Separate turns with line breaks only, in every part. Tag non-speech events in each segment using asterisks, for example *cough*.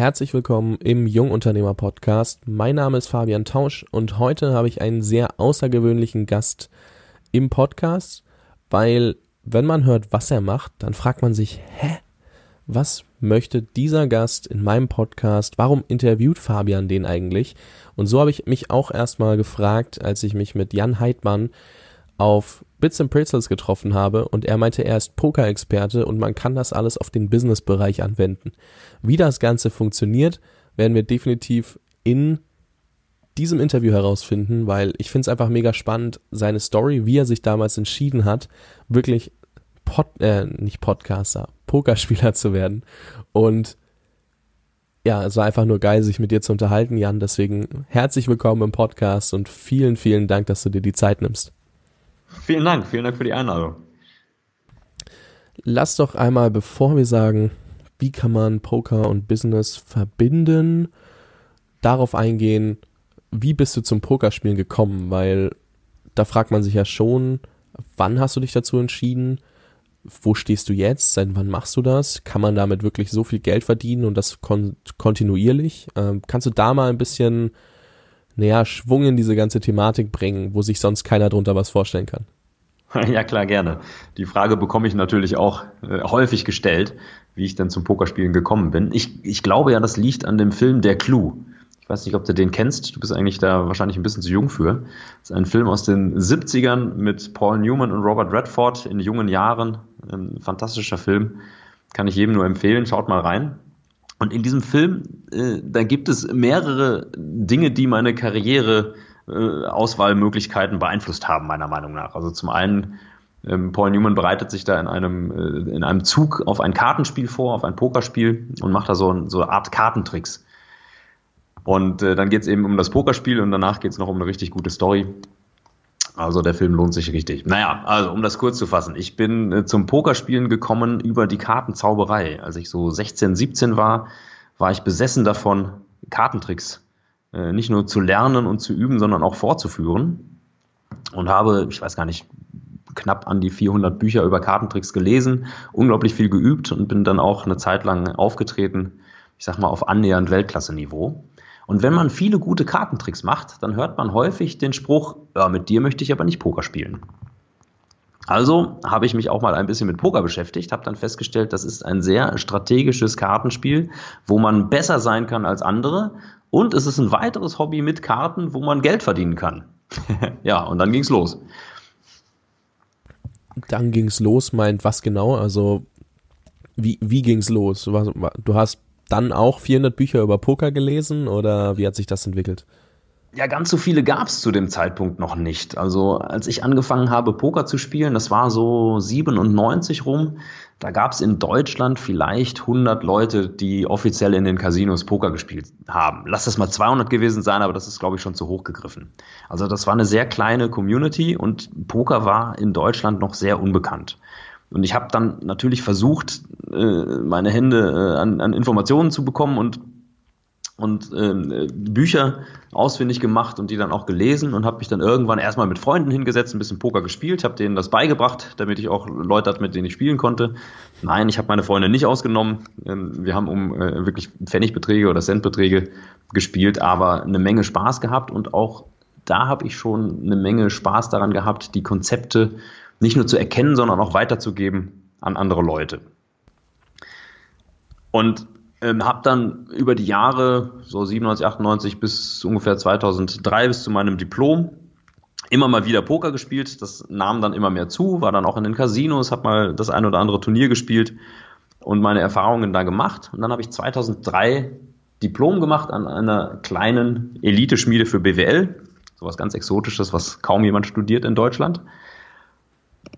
herzlich willkommen im Jungunternehmer Podcast. Mein Name ist Fabian Tausch und heute habe ich einen sehr außergewöhnlichen Gast im Podcast, weil wenn man hört, was er macht, dann fragt man sich, hä? Was möchte dieser Gast in meinem Podcast? Warum interviewt Fabian den eigentlich? Und so habe ich mich auch erstmal gefragt, als ich mich mit Jan Heidmann auf Bits and Pretzels getroffen habe und er meinte, er ist Poker-Experte und man kann das alles auf den Business-Bereich anwenden. Wie das Ganze funktioniert, werden wir definitiv in diesem Interview herausfinden, weil ich finde es einfach mega spannend, seine Story, wie er sich damals entschieden hat, wirklich Pod, äh, nicht Podcaster, Pokerspieler zu werden. Und ja, es war einfach nur geil, sich mit dir zu unterhalten, Jan. Deswegen herzlich willkommen im Podcast und vielen, vielen Dank, dass du dir die Zeit nimmst.
Vielen Dank, vielen Dank für die Einladung.
Lass doch einmal, bevor wir sagen, wie kann man Poker und Business verbinden, darauf eingehen, wie bist du zum Pokerspielen gekommen? Weil da fragt man sich ja schon, wann hast du dich dazu entschieden? Wo stehst du jetzt? Seit wann machst du das? Kann man damit wirklich so viel Geld verdienen und das kon kontinuierlich? Ähm, kannst du da mal ein bisschen naja, Schwung in diese ganze Thematik bringen, wo sich sonst keiner drunter was vorstellen kann? *laughs*
Ja, klar, gerne. Die Frage bekomme ich natürlich auch äh, häufig gestellt, wie ich dann zum Pokerspielen gekommen bin. Ich, ich glaube ja, das liegt an dem Film Der Clou. Ich weiß nicht, ob du den kennst. Du bist eigentlich da wahrscheinlich ein bisschen zu jung für. Das ist ein Film aus den 70ern mit Paul Newman und Robert Redford in jungen Jahren. Ein fantastischer Film. Kann ich jedem nur empfehlen. Schaut mal rein. Und in diesem Film, äh, da gibt es mehrere Dinge, die meine Karriere äh, Auswahlmöglichkeiten beeinflusst haben, meiner Meinung nach. Also zum einen, ähm, Paul Newman bereitet sich da in einem, äh, in einem Zug auf ein Kartenspiel vor, auf ein Pokerspiel und macht da so, so eine Art Kartentricks. Und äh, dann geht es eben um das Pokerspiel und danach geht es noch um eine richtig gute Story. Also der Film lohnt sich richtig. Naja, also um das kurz zu fassen. Ich bin äh, zum Pokerspielen gekommen über die Kartenzauberei. Als ich so 16, 17 war, war ich besessen davon, Kartentricks äh, nicht nur zu lernen und zu üben, sondern auch vorzuführen. Und habe, ich weiß gar nicht, knapp an die 400 Bücher über Kartentricks gelesen, unglaublich viel geübt und bin dann auch eine Zeit lang aufgetreten, ich sag mal auf annähernd Weltklasse-Niveau. Und wenn man viele gute Kartentricks macht, dann hört man häufig den Spruch, ja, mit dir möchte ich aber nicht Poker spielen. Also habe ich mich auch mal ein bisschen mit Poker beschäftigt, habe dann festgestellt, das ist ein sehr strategisches Kartenspiel, wo man besser sein kann als andere. Und es ist ein weiteres Hobby mit Karten, wo man Geld verdienen kann. *laughs* ja, und dann ging's los.
Dann ging's los, meint was genau? Also wie, wie ging's los? Du hast dann auch 400 Bücher über Poker gelesen oder wie hat sich das entwickelt?
Ja, ganz so viele gab es zu dem Zeitpunkt noch nicht. Also als ich angefangen habe, Poker zu spielen, das war so 97 rum, da gab es in Deutschland vielleicht 100 Leute, die offiziell in den Casinos Poker gespielt haben. Lass das mal 200 gewesen sein, aber das ist, glaube ich, schon zu hoch gegriffen. Also das war eine sehr kleine Community und Poker war in Deutschland noch sehr unbekannt. Und ich habe dann natürlich versucht, äh, meine Hände äh, an, an Informationen zu bekommen und und äh, Bücher ausfindig gemacht und die dann auch gelesen und habe mich dann irgendwann erstmal mit Freunden hingesetzt, ein bisschen Poker gespielt, habe denen das beigebracht, damit ich auch Leute hatte, mit denen ich spielen konnte. Nein, ich habe meine Freunde nicht ausgenommen. Ähm, wir haben um äh, wirklich Pfennigbeträge oder Centbeträge gespielt, aber eine Menge Spaß gehabt und auch da habe ich schon eine Menge Spaß daran gehabt, die Konzepte nicht nur zu erkennen, sondern auch weiterzugeben an andere Leute. Und ähm, habe dann über die Jahre, so 97, 98 bis ungefähr 2003, bis zu meinem Diplom, immer mal wieder Poker gespielt. Das nahm dann immer mehr zu, war dann auch in den Casinos, habe mal das ein oder andere Turnier gespielt und meine Erfahrungen da gemacht. Und dann habe ich 2003 Diplom gemacht an einer kleinen Elite-Schmiede für BWL. Sowas ganz Exotisches, was kaum jemand studiert in Deutschland.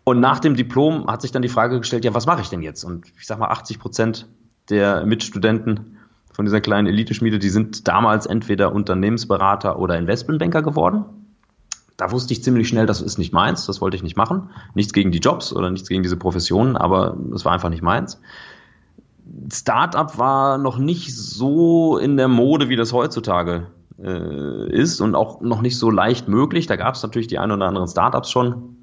Und nach dem Diplom hat sich dann die Frage gestellt, ja, was mache ich denn jetzt? Und ich sag mal, 80 Prozent der Mitstudenten von dieser kleinen Eliteschmiede, die sind damals entweder Unternehmensberater oder Investmentbanker geworden. Da wusste ich ziemlich schnell, das ist nicht meins, das wollte ich nicht machen. Nichts gegen die Jobs oder nichts gegen diese Professionen, aber es war einfach nicht meins. Startup war noch nicht so in der Mode, wie das heutzutage äh, ist und auch noch nicht so leicht möglich. Da gab es natürlich die ein oder anderen Startups schon,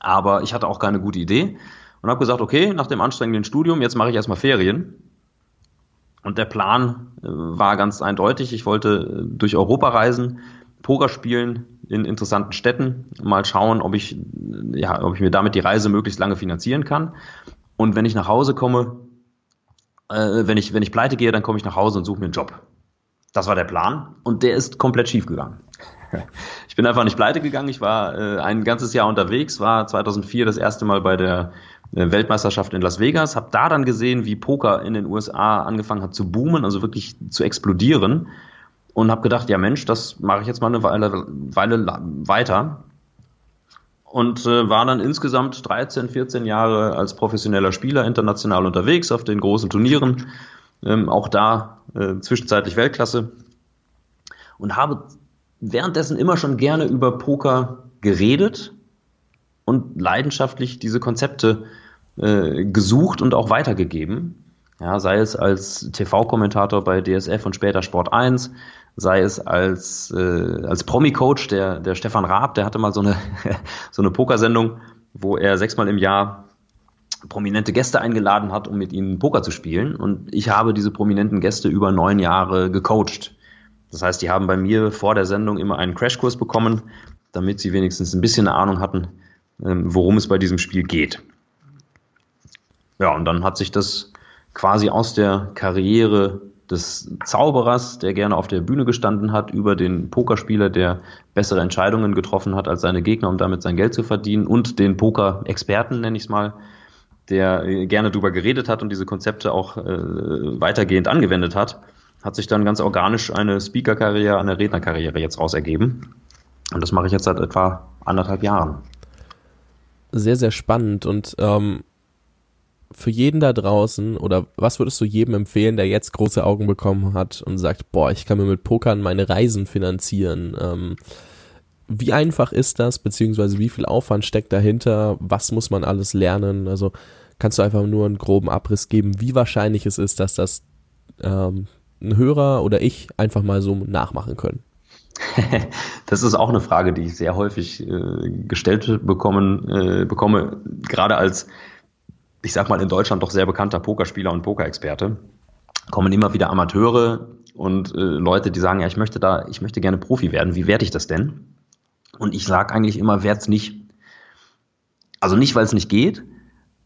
aber ich hatte auch keine gute Idee und habe gesagt, okay, nach dem anstrengenden Studium, jetzt mache ich erstmal Ferien. Und der Plan äh, war ganz eindeutig. Ich wollte äh, durch Europa reisen, Poker spielen in interessanten Städten, mal schauen, ob ich, ja, ob ich mir damit die Reise möglichst lange finanzieren kann. Und wenn ich nach Hause komme, äh, wenn, ich, wenn ich pleite gehe, dann komme ich nach Hause und suche mir einen Job. Das war der Plan und der ist komplett schief gegangen. Ich bin einfach nicht pleite gegangen. Ich war äh, ein ganzes Jahr unterwegs, war 2004 das erste Mal bei der äh, Weltmeisterschaft in Las Vegas, habe da dann gesehen, wie Poker in den USA angefangen hat zu boomen, also wirklich zu explodieren. Und habe gedacht, ja Mensch, das mache ich jetzt mal eine Weile, Weile weiter. Und äh, war dann insgesamt 13, 14 Jahre als professioneller Spieler international unterwegs auf den großen Turnieren, ähm, auch da äh, zwischenzeitlich Weltklasse. Und habe währenddessen immer schon gerne über Poker geredet und leidenschaftlich diese Konzepte äh, gesucht und auch weitergegeben. Ja, sei es als TV-Kommentator bei DSF und später Sport 1, sei es als, äh, als Promi-Coach, der, der Stefan Raab, der hatte mal so eine, *laughs* so eine Pokersendung, wo er sechsmal im Jahr prominente Gäste eingeladen hat, um mit ihnen Poker zu spielen. Und ich habe diese prominenten Gäste über neun Jahre gecoacht. Das heißt, die haben bei mir vor der Sendung immer einen Crashkurs bekommen, damit sie wenigstens ein bisschen eine Ahnung hatten, ähm, worum es bei diesem Spiel geht. Ja, und dann hat sich das quasi aus der Karriere des Zauberers, der gerne auf der Bühne gestanden hat, über den Pokerspieler, der bessere Entscheidungen getroffen hat als seine Gegner, um damit sein Geld zu verdienen, und den Poker-Experten, nenne ich es mal, der gerne darüber geredet hat und diese Konzepte auch äh, weitergehend angewendet hat, hat sich dann ganz organisch eine Speaker-Karriere, eine Rednerkarriere jetzt raus ergeben. Und das mache ich jetzt seit etwa anderthalb Jahren.
Sehr, sehr spannend und ähm, für jeden da draußen oder was würdest du jedem empfehlen, der jetzt große Augen bekommen hat und sagt, boah, ich kann mir mit Pokern meine Reisen finanzieren? Ähm, wie einfach ist das, beziehungsweise wie viel Aufwand steckt dahinter? Was muss man alles lernen? Also kannst du einfach nur einen groben Abriss geben, wie wahrscheinlich es ist, dass das ähm, ein Hörer oder ich einfach mal so nachmachen können? *laughs*
Das ist auch eine Frage, die ich sehr häufig äh, gestellt bekommen, äh, bekomme, gerade als, ich sag mal, in Deutschland doch sehr bekannter Pokerspieler und Pokerexperte. Kommen immer wieder Amateure und äh, Leute, die sagen, ja, ich möchte da, ich möchte gerne Profi werden. Wie werde ich das denn? Und ich sage eigentlich immer, werde es nicht. Also nicht, weil es nicht geht,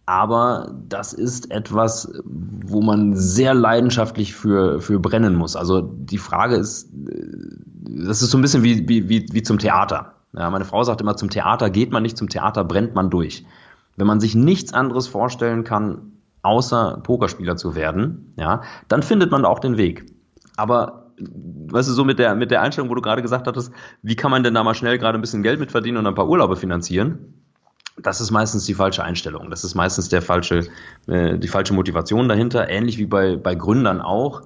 aber das ist etwas, wo man sehr leidenschaftlich für, für brennen muss. Also die Frage ist, das ist so ein bisschen wie, wie, wie, wie zum Theater. Ja, meine Frau sagt immer, zum Theater geht man nicht, zum Theater brennt man durch. Wenn man sich nichts anderes vorstellen kann, außer Pokerspieler zu werden, ja, dann findet man auch den Weg. Aber weißt du, so mit der, mit der Einstellung, wo du gerade gesagt hattest, wie kann man denn da mal schnell gerade ein bisschen Geld mit verdienen und ein paar Urlaube finanzieren? das ist meistens die falsche Einstellung. Das ist meistens der falsche, äh, die falsche Motivation dahinter. Ähnlich wie bei, bei Gründern auch.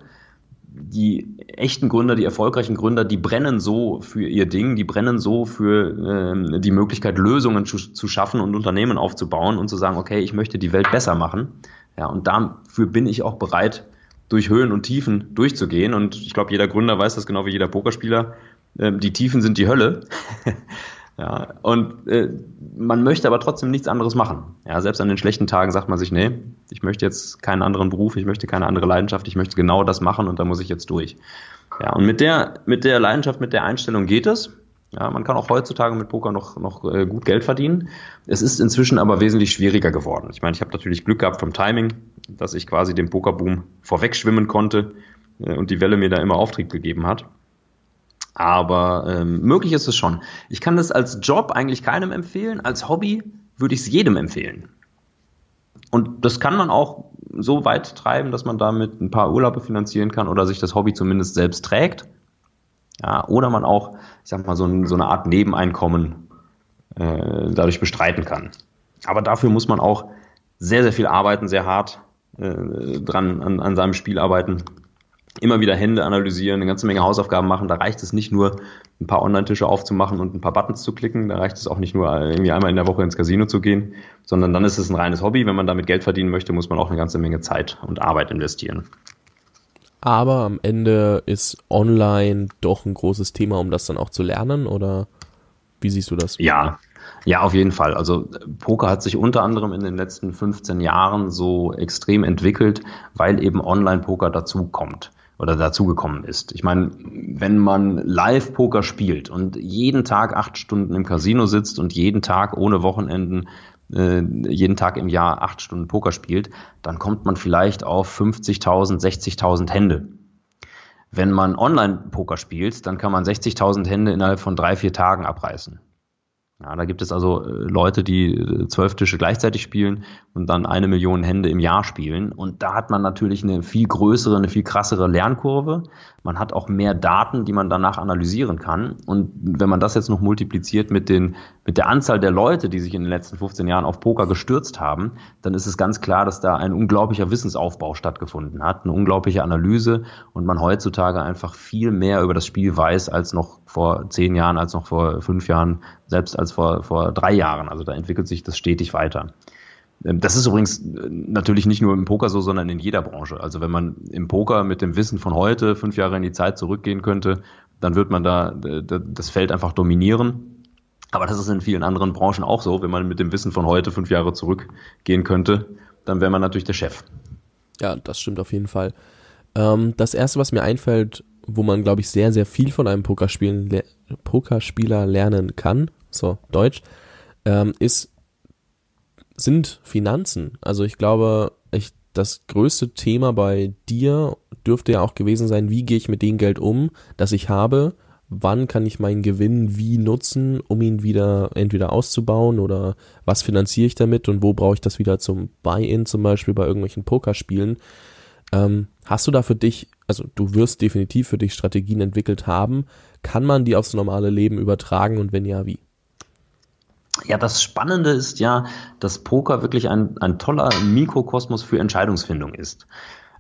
Die echten Gründer, die erfolgreichen Gründer, die brennen so für ihr Ding, die brennen so für äh, die Möglichkeit, Lösungen zu, zu schaffen und Unternehmen aufzubauen und zu sagen, okay, ich möchte die Welt besser machen. Ja, und dafür bin ich auch bereit, durch Höhen und Tiefen durchzugehen. Und ich glaube, jeder Gründer weiß das genau wie jeder Pokerspieler. Äh, die Tiefen sind die Hölle. *laughs* Ja, und äh, man möchte aber trotzdem nichts anderes machen. Ja, selbst an den schlechten Tagen sagt man sich, nee, ich möchte jetzt keinen anderen Beruf, ich möchte keine andere Leidenschaft, ich möchte genau das machen und da muss ich jetzt durch. Ja, und mit der, mit der Leidenschaft, mit der Einstellung geht es. Ja, man kann auch heutzutage mit Poker noch, noch äh, gut Geld verdienen. Es ist inzwischen aber wesentlich schwieriger geworden. Ich meine, ich habe natürlich Glück gehabt vom Timing, dass ich quasi dem Pokerboom vorwegschwimmen konnte äh, und die Welle mir da immer Auftrieb gegeben hat. Aber ähm, möglich ist es schon. Ich kann das als Job eigentlich keinem empfehlen. Als Hobby würde ich es jedem empfehlen. Und das kann man auch so weit treiben, dass man damit ein paar Urlaube finanzieren kann oder sich das Hobby zumindest selbst trägt. Ja, oder man auch, ich sag mal, so, ein, so eine Art Nebeneinkommen äh, dadurch bestreiten kann. Aber dafür muss man auch sehr, sehr viel arbeiten, sehr hart äh, dran an, an seinem Spiel arbeiten immer wieder Hände analysieren, eine ganze Menge Hausaufgaben machen. Da reicht es nicht nur, ein paar Online-Tische aufzumachen und ein paar Buttons zu klicken. Da reicht es auch nicht nur, irgendwie einmal in der Woche ins Casino zu gehen, sondern dann ist es ein reines Hobby. Wenn man damit Geld verdienen möchte, muss man auch eine ganze Menge Zeit und Arbeit investieren.
Aber am Ende ist online doch ein großes Thema, um das dann auch zu lernen, oder wie siehst du das?
Ja, Ja, auf jeden Fall. Also Poker hat sich unter anderem in den letzten 15 Jahren so extrem entwickelt, weil eben Online-Poker dazukommt oder dazugekommen ist. Ich meine, wenn man Live-Poker spielt und jeden Tag acht Stunden im Casino sitzt und jeden Tag ohne Wochenenden äh, jeden Tag im Jahr acht Stunden Poker spielt, dann kommt man vielleicht auf 50.000, 60.000 Hände. Wenn man Online-Poker spielt, dann kann man 60.000 Hände innerhalb von drei, vier Tagen abreißen. Ja, da gibt es also äh, Leute, die äh, zwölf Tische gleichzeitig spielen und dann eine Million Hände im Jahr spielen. Und da hat man natürlich eine viel größere, eine viel krassere Lernkurve. Man hat auch mehr Daten, die man danach analysieren kann. Und wenn man das jetzt noch multipliziert mit, den, mit der Anzahl der Leute, die sich in den letzten 15 Jahren auf Poker gestürzt haben, dann ist es ganz klar, dass da ein unglaublicher Wissensaufbau stattgefunden hat, eine unglaubliche Analyse und man heutzutage einfach viel mehr über das Spiel weiß als noch vor zehn Jahren, als noch vor fünf Jahren, selbst als vor, vor drei Jahren. Also da entwickelt sich das stetig weiter. Ähm, das ist übrigens äh, natürlich nicht nur im Poker so, sondern in jeder Branche. Also wenn man im Poker mit dem Wissen von heute fünf Jahre in die Zeit zurückgehen könnte, dann wird man da das Feld einfach dominieren. Aber das ist in vielen anderen Branchen auch so. Wenn man mit dem Wissen von heute fünf Jahre zurückgehen könnte, dann wäre man natürlich der Chef.
Ja, das stimmt auf jeden Fall. Ähm, das erste, was mir einfällt, wo man, glaube ich, sehr, sehr viel von einem Pokerspielen, Pokerspieler lernen kann, so Deutsch, ähm, ist sind Finanzen. Also ich glaube, ich, das größte Thema bei dir dürfte ja auch gewesen sein, wie gehe ich mit dem Geld um, das ich habe, wann kann ich meinen Gewinn wie nutzen, um ihn wieder entweder auszubauen oder was finanziere ich damit und wo brauche ich das wieder zum Buy-in zum Beispiel bei irgendwelchen Pokerspielen. Ähm, hast du da für dich, also du wirst definitiv für dich Strategien entwickelt haben, kann man die aufs normale Leben übertragen und wenn ja, wie?
Ja, das Spannende ist ja, dass Poker wirklich ein, ein toller Mikrokosmos für Entscheidungsfindung ist.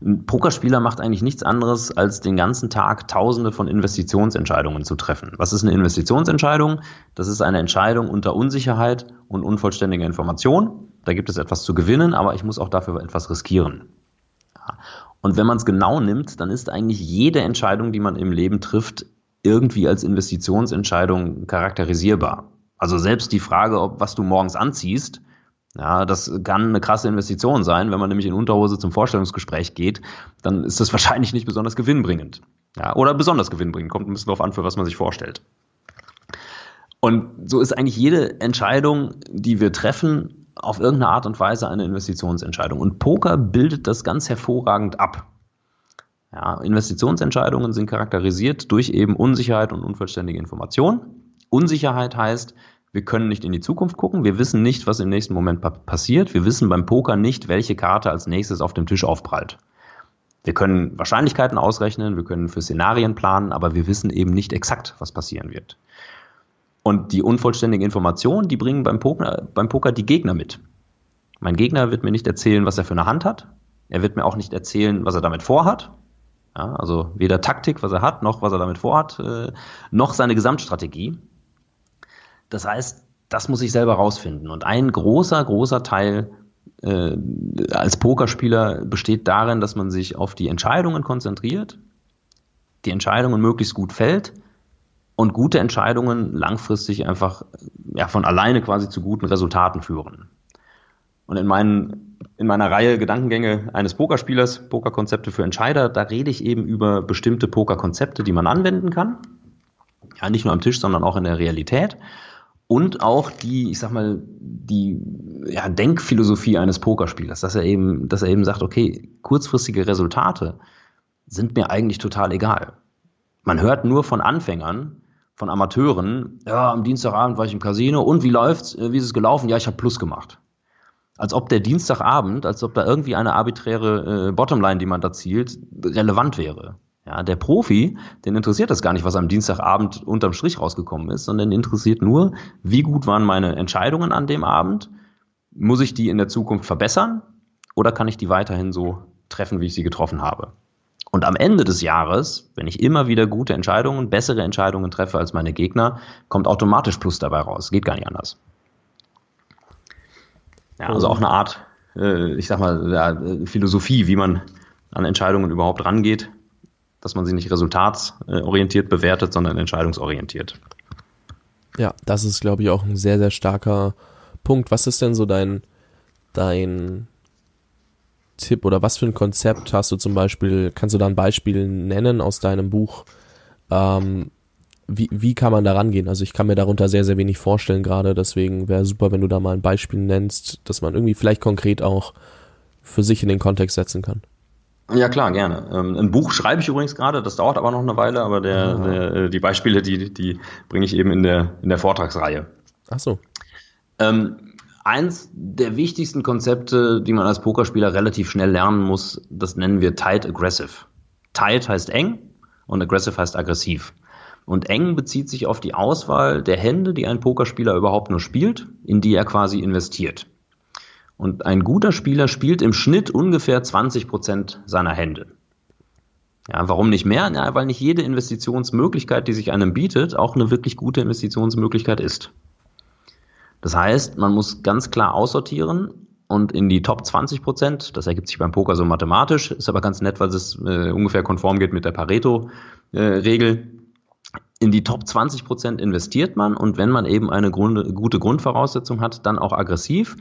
Ein Pokerspieler macht eigentlich nichts anderes, als den ganzen Tag tausende von Investitionsentscheidungen zu treffen. Was ist eine Investitionsentscheidung? Das ist eine Entscheidung unter Unsicherheit und unvollständiger Information. Da gibt es etwas zu gewinnen, aber ich muss auch dafür etwas riskieren. Und wenn man es genau nimmt, dann ist eigentlich jede Entscheidung, die man im Leben trifft, irgendwie als Investitionsentscheidung charakterisierbar. Also selbst die Frage, ob was du morgens anziehst, ja, das kann eine krasse Investition sein. Wenn man nämlich in Unterhose zum Vorstellungsgespräch geht, dann ist das *laughs* wahrscheinlich nicht besonders gewinnbringend. Ja, oder besonders gewinnbringend. Kommt ein bisschen darauf an, für was man sich vorstellt. Und so ist eigentlich jede Entscheidung, die wir treffen, auf irgendeine Art und Weise eine Investitionsentscheidung. Und Poker bildet das ganz hervorragend ab. Ja, Investitionsentscheidungen sind charakterisiert durch eben Unsicherheit und unvollständige Information. Unsicherheit heißt, wir können nicht in die Zukunft gucken, wir wissen nicht, was im nächsten Moment pa passiert, wir wissen beim Poker nicht, welche Karte als nächstes auf dem Tisch aufprallt. Wir können Wahrscheinlichkeiten ausrechnen, wir können für Szenarien planen, aber wir wissen eben nicht exakt, was passieren wird. Und die unvollständige Information, die bringen beim Poker, beim Poker die Gegner mit. Mein Gegner wird mir nicht erzählen, was er für eine Hand hat. Er wird mir auch nicht erzählen, was er damit vorhat. Ja, also weder Taktik, was er hat, noch was er damit vorhat, äh, noch seine Gesamtstrategie. Das heißt, das muss ich selber rausfinden. Und ein großer, großer Teil äh, als Pokerspieler besteht darin, dass man sich auf die Entscheidungen konzentriert, die Entscheidungen möglichst gut fällt und gute Entscheidungen langfristig einfach ja, von alleine quasi zu guten Resultaten führen. Und in, meinen, in meiner Reihe Gedankengänge eines Pokerspielers, Pokerkonzepte für Entscheider, da rede ich eben über bestimmte Pokerkonzepte, die man anwenden kann. Ja, nicht nur am Tisch, sondern auch in der Realität und auch die, ich sag mal, die ja, Denkphilosophie eines Pokerspielers, dass er eben, dass er eben sagt, okay, kurzfristige Resultate sind mir eigentlich total egal. Man hört nur von Anfängern, von Amateuren, ja, am Dienstagabend war ich im Casino und wie läuft's, wie ist es gelaufen? Ja, ich habe Plus gemacht. Als ob der Dienstagabend, als ob da irgendwie eine arbiträre äh, Bottomline, die man da zielt, relevant wäre. Ja, der Profi, den interessiert das gar nicht, was am Dienstagabend unterm Strich rausgekommen ist, sondern interessiert nur, wie gut waren meine Entscheidungen an dem Abend? Muss ich die in der Zukunft verbessern oder kann ich die weiterhin so treffen, wie ich sie getroffen habe? Und am Ende des Jahres, wenn ich immer wieder gute Entscheidungen, bessere Entscheidungen treffe als meine Gegner, kommt automatisch Plus dabei raus. Geht gar nicht anders. Ja, also auch eine Art, äh, ich sag mal, ja, Philosophie, wie man an Entscheidungen überhaupt rangeht dass man sie nicht resultatsorientiert bewertet, sondern entscheidungsorientiert.
Ja, das ist, glaube ich, auch ein sehr, sehr starker Punkt. Was ist denn so dein, dein Tipp oder was für ein Konzept hast du zum Beispiel, kannst du da ein Beispiel nennen aus deinem Buch? Ähm, wie, wie kann man da rangehen? Also ich kann mir darunter sehr, sehr wenig vorstellen gerade, deswegen wäre super, wenn du da mal ein Beispiel nennst, dass man irgendwie vielleicht konkret auch für sich in den Kontext setzen kann.
Ja, klar, gerne. Ähm, ein Buch schreibe ich übrigens gerade, das dauert aber noch eine Weile, aber der, ah. der, äh, die Beispiele, die, die bringe ich eben in der, in der Vortragsreihe.
Ach so.
Ähm, eins der wichtigsten Konzepte, die man als Pokerspieler relativ schnell lernen muss, das nennen wir tight aggressive. Tight heißt eng und aggressive heißt aggressiv. Und eng bezieht sich auf die Auswahl der Hände, die ein Pokerspieler überhaupt nur spielt, in die er quasi investiert. Und ein guter Spieler spielt im Schnitt ungefähr 20 Prozent seiner Hände. Ja, warum nicht mehr? Ja, weil nicht jede Investitionsmöglichkeit, die sich einem bietet, auch eine wirklich gute Investitionsmöglichkeit ist. Das heißt, man muss ganz klar aussortieren und in die Top 20 Prozent, das ergibt sich beim Poker so mathematisch, ist aber ganz nett, weil es äh, ungefähr konform geht mit der Pareto-Regel. Äh, in die Top 20 Prozent investiert man und wenn man eben eine Grund, gute Grundvoraussetzung hat, dann auch aggressiv.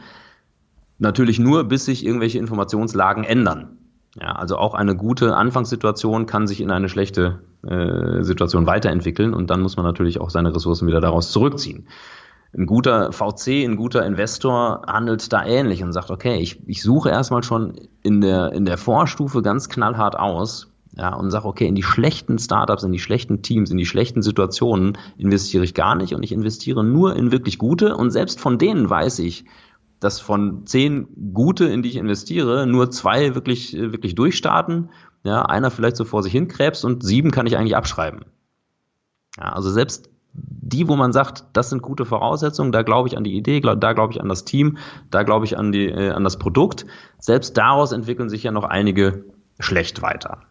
Natürlich nur, bis sich irgendwelche Informationslagen ändern. Ja, also auch eine gute Anfangssituation kann sich in eine schlechte äh, Situation weiterentwickeln und dann muss man natürlich auch seine Ressourcen wieder daraus zurückziehen. Ein guter VC, ein guter Investor handelt da ähnlich und sagt, okay, ich, ich suche erstmal schon in der, in der Vorstufe ganz knallhart aus, ja, und sage, okay, in die schlechten Startups, in die schlechten Teams, in die schlechten Situationen investiere ich gar nicht und ich investiere nur in wirklich gute und selbst von denen weiß ich, dass von zehn gute, in die ich investiere, nur zwei wirklich, wirklich durchstarten, ja, einer vielleicht so vor sich hinkrebst und sieben kann ich eigentlich abschreiben. Ja, also selbst die, wo man sagt, das sind gute Voraussetzungen, da glaube ich an die Idee, da glaube ich an das Team, da glaube ich an, die, äh, an das Produkt, selbst daraus entwickeln sich ja noch einige schlecht weiter.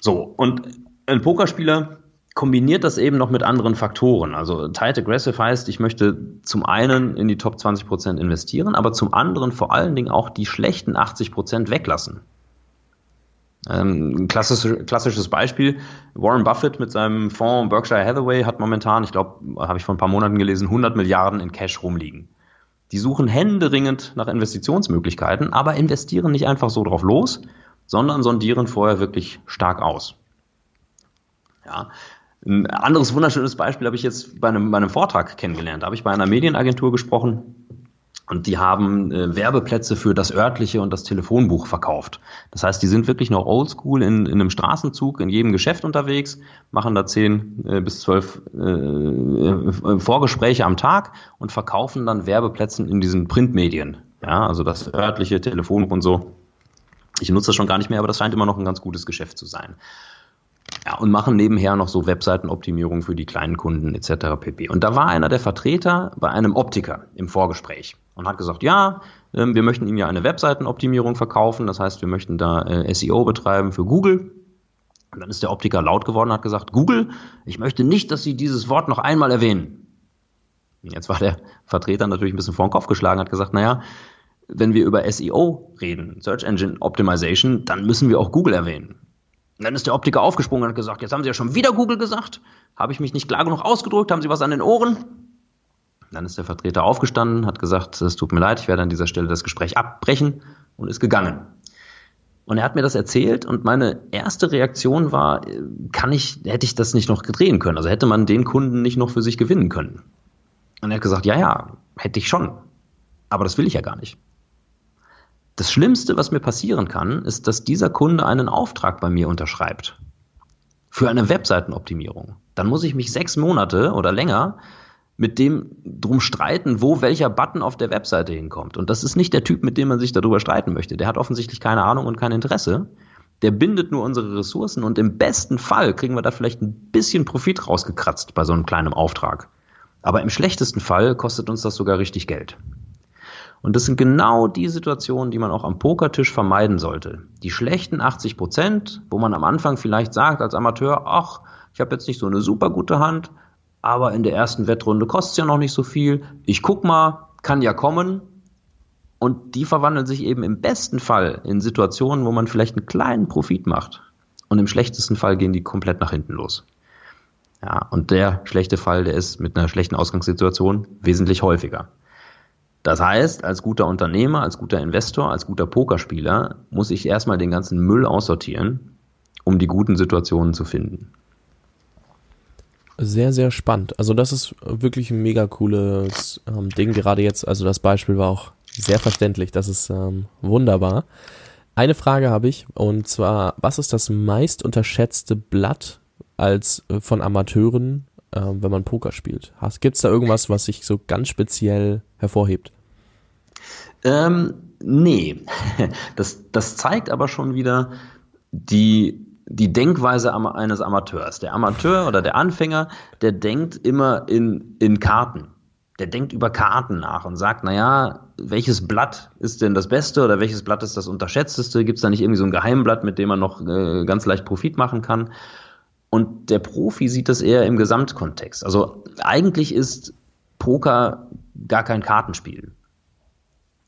So, und ein Pokerspieler kombiniert das eben noch mit anderen Faktoren. Also Tight Aggressive heißt, ich möchte zum einen in die Top 20 Prozent investieren, aber zum anderen vor allen Dingen auch die schlechten 80 Prozent weglassen. Ähm, klassisch, klassisches Beispiel, Warren Buffett mit seinem Fonds Berkshire Hathaway hat momentan, ich glaube, habe ich vor ein paar Monaten gelesen, 100 Milliarden in Cash rumliegen. Die suchen händeringend nach Investitionsmöglichkeiten, aber investieren nicht einfach so drauf los, sondern sondieren vorher wirklich stark aus. Ja. Ein anderes wunderschönes Beispiel habe ich jetzt bei einem, bei einem Vortrag kennengelernt. Da habe ich bei einer Medienagentur gesprochen und die haben äh, Werbeplätze für das örtliche und das Telefonbuch verkauft. Das heißt, die sind wirklich noch oldschool in, in einem Straßenzug, in jedem Geschäft unterwegs, machen da zehn äh, bis zwölf äh, Vorgespräche am Tag und verkaufen dann Werbeplätze in diesen Printmedien. Ja, also das örtliche Telefonbuch und so. Ich nutze das schon gar nicht mehr, aber das scheint immer noch ein ganz gutes Geschäft zu sein. Ja, und machen nebenher noch so Webseitenoptimierung für die kleinen Kunden etc. pp. Und da war einer der Vertreter bei einem Optiker im Vorgespräch und hat gesagt, ja, ähm, wir möchten Ihnen ja eine Webseitenoptimierung verkaufen, das heißt, wir möchten da äh, SEO betreiben für Google. Und dann ist der Optiker laut geworden und hat gesagt, Google, ich möchte nicht, dass Sie dieses Wort noch einmal erwähnen. Jetzt war der Vertreter natürlich ein bisschen vor den Kopf geschlagen, hat gesagt, naja, wenn wir über SEO reden, Search Engine Optimization, dann müssen wir auch Google erwähnen. Und dann ist der Optiker aufgesprungen und hat gesagt, jetzt haben Sie ja schon wieder Google gesagt. Habe ich mich nicht klar genug ausgedrückt? Haben Sie was an den Ohren? Dann ist der Vertreter aufgestanden, hat gesagt, es tut mir leid, ich werde an dieser Stelle das Gespräch abbrechen und ist gegangen. Und er hat mir das erzählt und meine erste Reaktion war, kann ich, hätte ich das nicht noch drehen können? Also hätte man den Kunden nicht noch für sich gewinnen können? Und er hat gesagt, ja, ja, hätte ich schon. Aber das will ich ja gar nicht. Das Schlimmste, was mir passieren kann, ist, dass dieser Kunde einen Auftrag bei mir unterschreibt. Für eine Webseitenoptimierung. Dann muss ich mich sechs Monate oder länger mit dem drum streiten, wo welcher Button auf der Webseite hinkommt. Und das ist nicht der Typ, mit dem man sich darüber streiten möchte. Der hat offensichtlich keine Ahnung und kein Interesse. Der bindet nur unsere Ressourcen und im besten Fall kriegen wir da vielleicht ein bisschen Profit rausgekratzt bei so einem kleinen Auftrag. Aber im schlechtesten Fall kostet uns das sogar richtig Geld. Und das sind genau die Situationen, die man auch am Pokertisch vermeiden sollte. Die schlechten 80 Prozent, wo man am Anfang vielleicht sagt als Amateur, ach, ich habe jetzt nicht so eine super gute Hand, aber in der ersten Wettrunde kostet ja noch nicht so viel. Ich guck mal, kann ja kommen. Und die verwandeln sich eben im besten Fall in Situationen, wo man vielleicht einen kleinen Profit macht. Und im schlechtesten Fall gehen die komplett nach hinten los. Ja, und der schlechte Fall, der ist mit einer schlechten Ausgangssituation wesentlich häufiger. Das heißt, als guter Unternehmer, als guter Investor, als guter Pokerspieler muss ich erstmal den ganzen Müll aussortieren, um die guten Situationen zu finden.
Sehr, sehr spannend. Also das ist wirklich ein mega cooles ähm, Ding. Gerade jetzt, also das Beispiel war auch sehr verständlich. Das ist ähm, wunderbar. Eine Frage habe ich und zwar, was ist das meist unterschätzte Blatt als äh, von Amateuren, äh, wenn man Poker spielt? Gibt es da irgendwas, was sich so ganz speziell hervorhebt?
Ähm, nee, *laughs* das, das zeigt aber schon wieder die, die Denkweise eines Amateurs. Der Amateur oder der Anfänger, der denkt immer in, in Karten. Der denkt über Karten nach und sagt, naja, welches Blatt ist denn das Beste oder welches Blatt ist das Unterschätzteste? Gibt es da nicht irgendwie so ein Geheimblatt, mit dem man noch äh, ganz leicht Profit machen kann? Und der Profi sieht das eher im Gesamtkontext. Also eigentlich ist Poker gar kein Kartenspiel.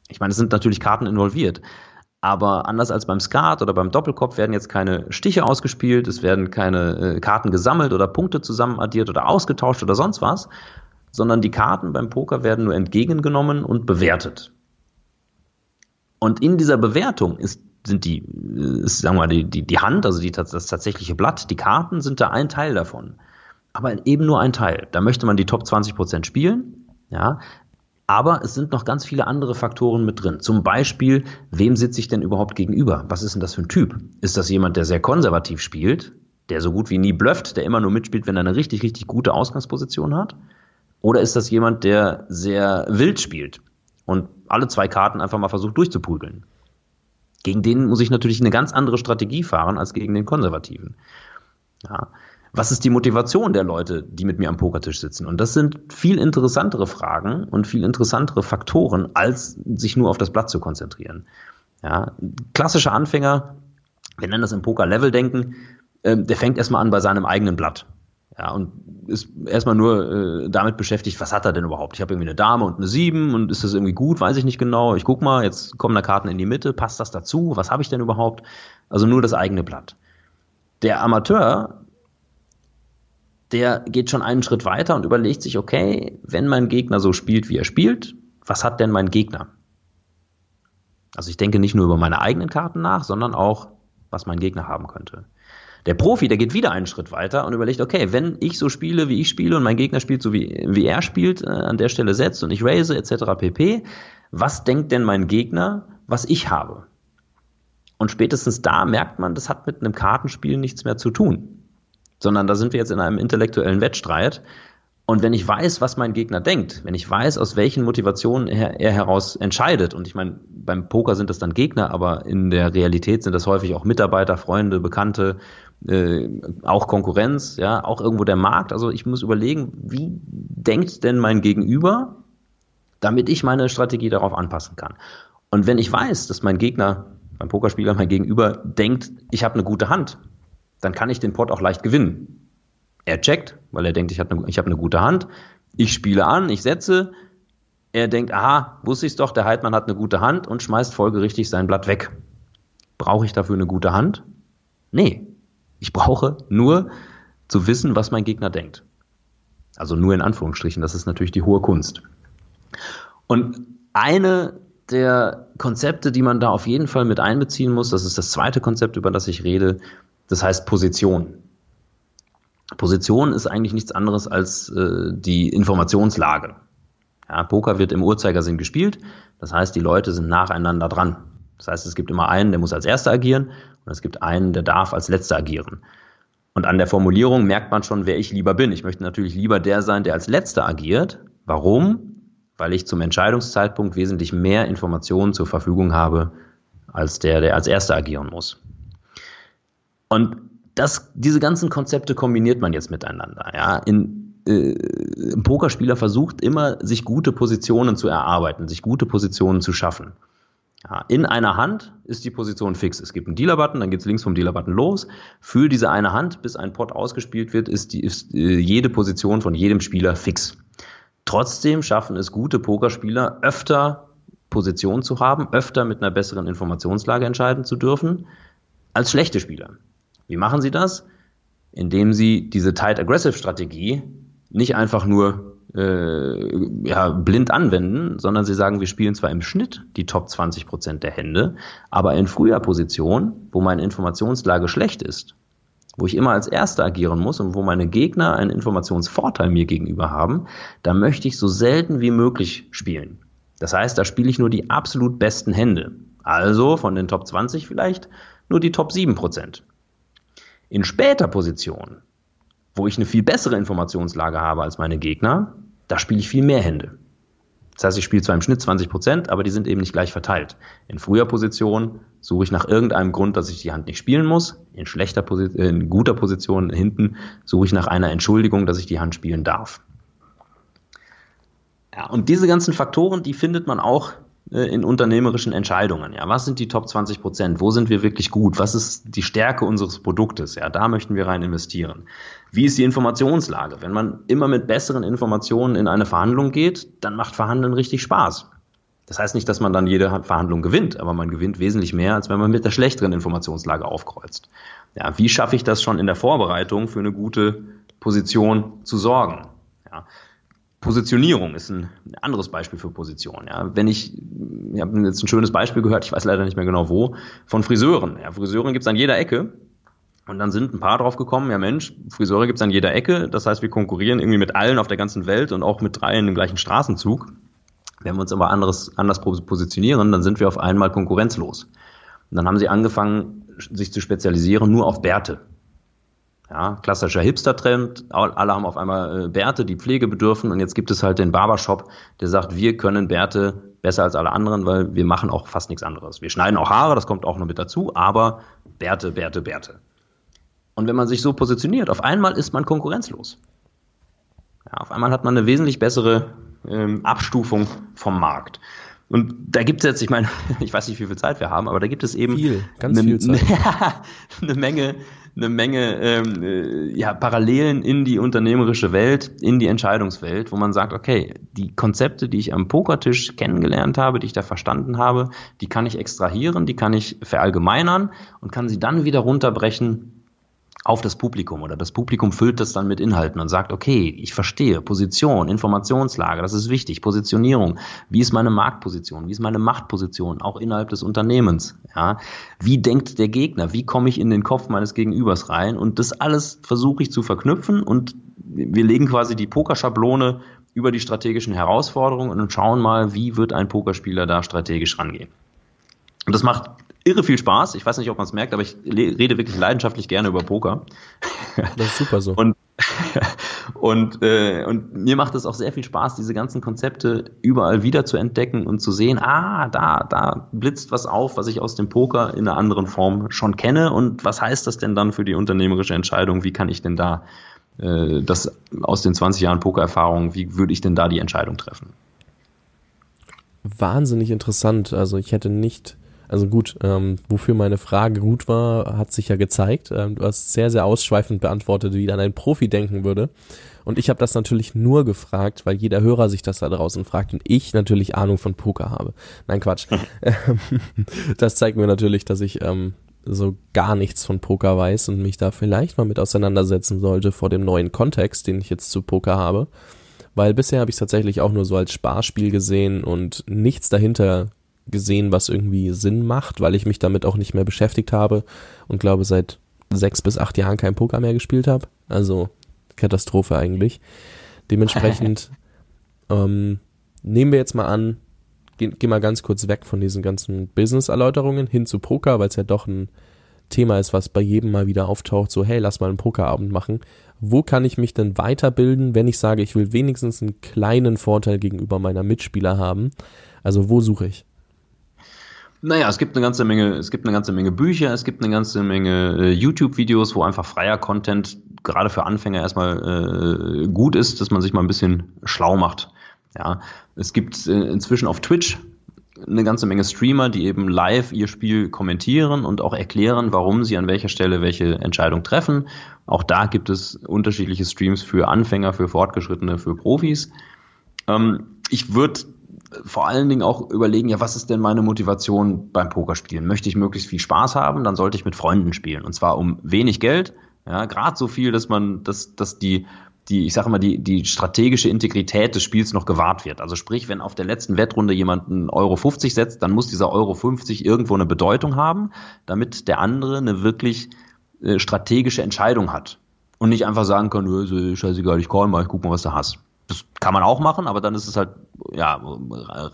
Ich meine, es sind natürlich Karten involviert. Aber anders als beim Skat oder beim Doppelkopf werden jetzt keine Stiche ausgespielt, es werden keine äh, Karten gesammelt oder Punkte zusammenaddiert oder ausgetauscht oder sonst was, sondern die Karten beim Poker werden nur entgegengenommen und bewertet. Und in dieser Bewertung ist, sind die, äh, ist, sagen wir mal, die, die, die Hand, also die, das tatsächliche Blatt, die Karten sind da ein Teil davon. Aber eben nur ein Teil. Da möchte man die Top 20 Prozent spielen. Ja, aber es sind noch ganz viele andere Faktoren mit drin. Zum Beispiel, wem sitze ich denn überhaupt gegenüber? Was ist denn das für ein Typ? Ist das jemand, der sehr konservativ spielt, der so gut wie nie blufft, der immer nur mitspielt, wenn er eine richtig, richtig gute Ausgangsposition hat? Oder ist das jemand, der sehr wild spielt und alle zwei Karten einfach mal versucht durchzuprügeln? Gegen den muss ich natürlich eine ganz andere Strategie fahren als gegen den Konservativen. Ja was ist die Motivation der Leute, die mit mir am Pokertisch sitzen? Und das sind viel interessantere Fragen und viel interessantere Faktoren, als sich nur auf das Blatt zu konzentrieren. Ja, klassischer Anfänger, wir nennen das im Poker-Level-Denken, äh, der fängt erstmal an bei seinem eigenen Blatt. Ja, und ist erstmal nur äh, damit beschäftigt, was hat er denn überhaupt? Ich habe irgendwie eine Dame und eine Sieben und ist das irgendwie gut? Weiß ich nicht genau. Ich guck mal, jetzt kommen da Karten in die Mitte, passt das dazu? Was habe ich denn überhaupt? Also nur das eigene Blatt. Der Amateur der geht schon einen Schritt weiter und überlegt sich, okay, wenn mein Gegner so spielt, wie er spielt, was hat denn mein Gegner? Also ich denke nicht nur über meine eigenen Karten nach, sondern auch, was mein Gegner haben könnte. Der Profi, der geht wieder einen Schritt weiter und überlegt, okay, wenn ich so spiele, wie ich spiele und mein Gegner spielt so wie, wie er spielt, äh, an der Stelle setzt und ich raise etc. pp, was denkt denn mein Gegner, was ich habe? Und spätestens da merkt man, das hat mit einem Kartenspiel nichts mehr zu tun sondern da sind wir jetzt in einem intellektuellen Wettstreit. Und wenn ich weiß, was mein Gegner denkt, wenn ich weiß, aus welchen Motivationen er, er heraus entscheidet, und ich meine, beim Poker sind das dann Gegner, aber in der Realität sind das häufig auch Mitarbeiter, Freunde, Bekannte, äh, auch Konkurrenz, ja, auch irgendwo der Markt. Also ich muss überlegen, wie denkt denn mein Gegenüber, damit ich meine Strategie darauf anpassen kann. Und wenn ich weiß, dass mein Gegner, mein Pokerspieler, mein Gegenüber denkt, ich habe eine gute Hand, dann kann ich den Pot auch leicht gewinnen. Er checkt, weil er denkt, ich habe eine, hab eine gute Hand. Ich spiele an, ich setze. Er denkt, aha, wusste ich's doch, der Heidmann hat eine gute Hand und schmeißt folgerichtig sein Blatt weg. Brauche ich dafür eine gute Hand? Nee. Ich brauche nur zu wissen, was mein Gegner denkt. Also nur in Anführungsstrichen, das ist natürlich die hohe Kunst. Und eine der Konzepte, die man da auf jeden Fall mit einbeziehen muss, das ist das zweite Konzept, über das ich rede, das heißt Position. Position ist eigentlich nichts anderes als äh, die Informationslage. Ja, Poker wird im Uhrzeigersinn gespielt, das heißt, die Leute sind nacheinander dran. Das heißt, es gibt immer einen, der muss als Erster agieren und es gibt einen, der darf als Letzter agieren. Und an der Formulierung merkt man schon, wer ich lieber bin. Ich möchte natürlich lieber der sein, der als Letzter agiert. Warum? Weil ich zum Entscheidungszeitpunkt wesentlich mehr Informationen zur Verfügung habe, als der, der als Erster agieren muss. Und das, diese ganzen Konzepte kombiniert man jetzt miteinander. Ja, in, äh, ein Pokerspieler versucht immer, sich gute Positionen zu erarbeiten, sich gute Positionen zu schaffen. Ja, in einer Hand ist die Position fix. Es gibt einen Dealer-Button, dann geht es links vom Dealer-Button los. Für diese eine Hand, bis ein Pot ausgespielt wird, ist, die, ist äh, jede Position von jedem Spieler fix. Trotzdem schaffen es gute Pokerspieler, öfter Positionen zu haben, öfter mit einer besseren Informationslage entscheiden zu dürfen, als schlechte Spieler. Wie machen sie das? indem sie diese Tight Aggressive Strategie nicht einfach nur äh, ja, blind anwenden, sondern sie sagen, wir spielen zwar im Schnitt die Top 20 Prozent der Hände, aber in früher Position, wo meine Informationslage schlecht ist, wo ich immer als Erster agieren muss und wo meine Gegner einen Informationsvorteil mir gegenüber haben, da möchte ich so selten wie möglich spielen. Das heißt, da spiele ich nur die absolut besten Hände. Also von den Top 20 vielleicht nur die Top 7 Prozent. In später Position, wo ich eine viel bessere Informationslage habe als meine Gegner, da spiele ich viel mehr Hände. Das heißt, ich spiele zwar im Schnitt 20 Prozent, aber die sind eben nicht gleich verteilt. In früher Position suche ich nach irgendeinem Grund, dass ich die Hand nicht spielen muss. In schlechter Position, äh, in guter Position hinten suche ich nach einer Entschuldigung, dass ich die Hand spielen darf. Ja, und diese ganzen Faktoren, die findet man auch in unternehmerischen Entscheidungen. Ja, was sind die Top 20 Prozent? Wo sind wir wirklich gut? Was ist die Stärke unseres Produktes? Ja, da möchten wir rein investieren. Wie ist die Informationslage? Wenn man immer mit besseren Informationen in eine Verhandlung geht, dann macht Verhandeln richtig Spaß. Das heißt nicht, dass man dann jede Verhandlung gewinnt, aber man gewinnt wesentlich mehr, als wenn man mit der schlechteren Informationslage aufkreuzt. Ja, wie schaffe ich das schon in der Vorbereitung für eine gute Position zu sorgen? Ja, Positionierung ist ein anderes Beispiel für Position. Ja. Wenn ich, ich habe jetzt ein schönes Beispiel gehört, ich weiß leider nicht mehr genau wo, von Friseuren. Ja, Friseuren gibt es an jeder Ecke. Und dann sind ein paar drauf gekommen, ja Mensch, Friseure gibt es an jeder Ecke. Das heißt, wir konkurrieren irgendwie mit allen auf der ganzen Welt und auch mit drei in dem gleichen Straßenzug. Wenn wir uns aber anderes, anders positionieren, dann sind wir auf einmal konkurrenzlos. Und dann haben sie angefangen, sich zu spezialisieren nur auf Bärte. Ja, klassischer Hipster-Trend. Alle haben auf einmal äh, Bärte, die Pflege bedürfen. Und jetzt gibt es halt den Barbershop, der sagt, wir können Bärte besser als alle anderen, weil wir machen auch fast nichts anderes. Wir schneiden auch Haare, das kommt auch noch mit dazu, aber Bärte, Bärte, Bärte. Und wenn man sich so positioniert, auf einmal ist man konkurrenzlos. Ja, auf einmal hat man eine wesentlich bessere ähm, Abstufung vom Markt. Und da gibt es jetzt, ich meine, *laughs* ich weiß nicht, wie viel Zeit wir haben, aber da gibt es eben
viel, ganz eine, viel Zeit. *laughs*
eine Menge eine Menge ähm, äh, ja, Parallelen in die unternehmerische Welt, in die Entscheidungswelt, wo man sagt, okay, die Konzepte, die ich am Pokertisch kennengelernt habe, die ich da verstanden habe, die kann ich extrahieren, die kann ich verallgemeinern und kann sie dann wieder runterbrechen auf das Publikum oder das Publikum füllt das dann mit Inhalten und sagt, okay, ich verstehe Position, Informationslage, das ist wichtig, Positionierung, wie ist meine Marktposition, wie ist meine Machtposition, auch innerhalb des Unternehmens, ja, wie denkt der Gegner, wie komme ich in den Kopf meines Gegenübers rein? Und das alles versuche ich zu verknüpfen und wir legen quasi die Pokerschablone über die strategischen Herausforderungen und schauen mal, wie wird ein Pokerspieler da strategisch rangehen. Und das macht irre viel Spaß. Ich weiß nicht, ob man es merkt, aber ich rede wirklich leidenschaftlich gerne über Poker.
Das ist super so.
Und, *laughs* und, äh, und mir macht es auch sehr viel Spaß, diese ganzen Konzepte überall wieder zu entdecken und zu sehen, ah, da, da blitzt was auf, was ich aus dem Poker in einer anderen Form schon kenne. Und was heißt das denn dann für die unternehmerische Entscheidung? Wie kann ich denn da äh, das aus den 20 Jahren Pokererfahrung, wie würde ich denn da die Entscheidung treffen?
Wahnsinnig interessant. Also ich hätte nicht also gut, ähm, wofür meine Frage gut war, hat sich ja gezeigt. Ähm, du hast sehr, sehr ausschweifend beantwortet, wie dann ein Profi denken würde. Und ich habe das natürlich nur gefragt, weil jeder Hörer sich das da draußen fragt und ich natürlich Ahnung von Poker habe. Nein, Quatsch. *laughs* das zeigt mir natürlich, dass ich ähm, so gar nichts von Poker weiß und mich da vielleicht mal mit auseinandersetzen sollte vor dem neuen Kontext, den ich jetzt zu Poker habe. Weil bisher habe ich es tatsächlich auch nur so als Sparspiel gesehen und nichts dahinter gesehen, was irgendwie Sinn macht, weil ich mich damit auch nicht mehr beschäftigt habe und glaube seit sechs bis acht Jahren kein Poker mehr gespielt habe. Also Katastrophe eigentlich. Dementsprechend *laughs* ähm, nehmen wir jetzt mal an, gehen geh mal ganz kurz weg von diesen ganzen Business-Erläuterungen hin zu Poker, weil es ja doch ein Thema ist, was bei jedem mal wieder auftaucht, so hey, lass mal einen Pokerabend machen. Wo kann ich mich denn weiterbilden, wenn ich sage, ich will wenigstens einen kleinen Vorteil gegenüber meiner Mitspieler haben? Also wo suche ich?
Naja, es gibt eine ganze Menge, es gibt eine ganze Menge Bücher, es gibt eine ganze Menge äh, YouTube-Videos, wo einfach freier Content gerade für Anfänger erstmal äh, gut ist, dass man sich mal ein bisschen schlau macht. Ja, es gibt äh, inzwischen auf Twitch eine ganze Menge Streamer, die eben live ihr Spiel kommentieren und auch erklären, warum sie an welcher Stelle welche Entscheidung treffen. Auch da gibt es unterschiedliche Streams für Anfänger, für Fortgeschrittene, für Profis. Ähm, ich würde vor allen Dingen auch überlegen, ja, was ist denn meine Motivation beim Pokerspielen? Möchte ich möglichst viel Spaß haben, dann sollte ich mit Freunden spielen. Und zwar um wenig Geld, Ja, gerade so viel, dass man, dass, dass die, die, ich sage mal, die, die strategische Integrität des Spiels noch gewahrt wird. Also sprich, wenn auf der letzten Wettrunde jemand einen Euro 50 setzt, dann muss dieser Euro 50 irgendwo eine Bedeutung haben, damit der andere eine wirklich äh, strategische Entscheidung hat. Und nicht einfach sagen kann, scheißegal, ich call mal, ich guck mal, was du hast. Das kann man auch machen, aber dann ist es halt ja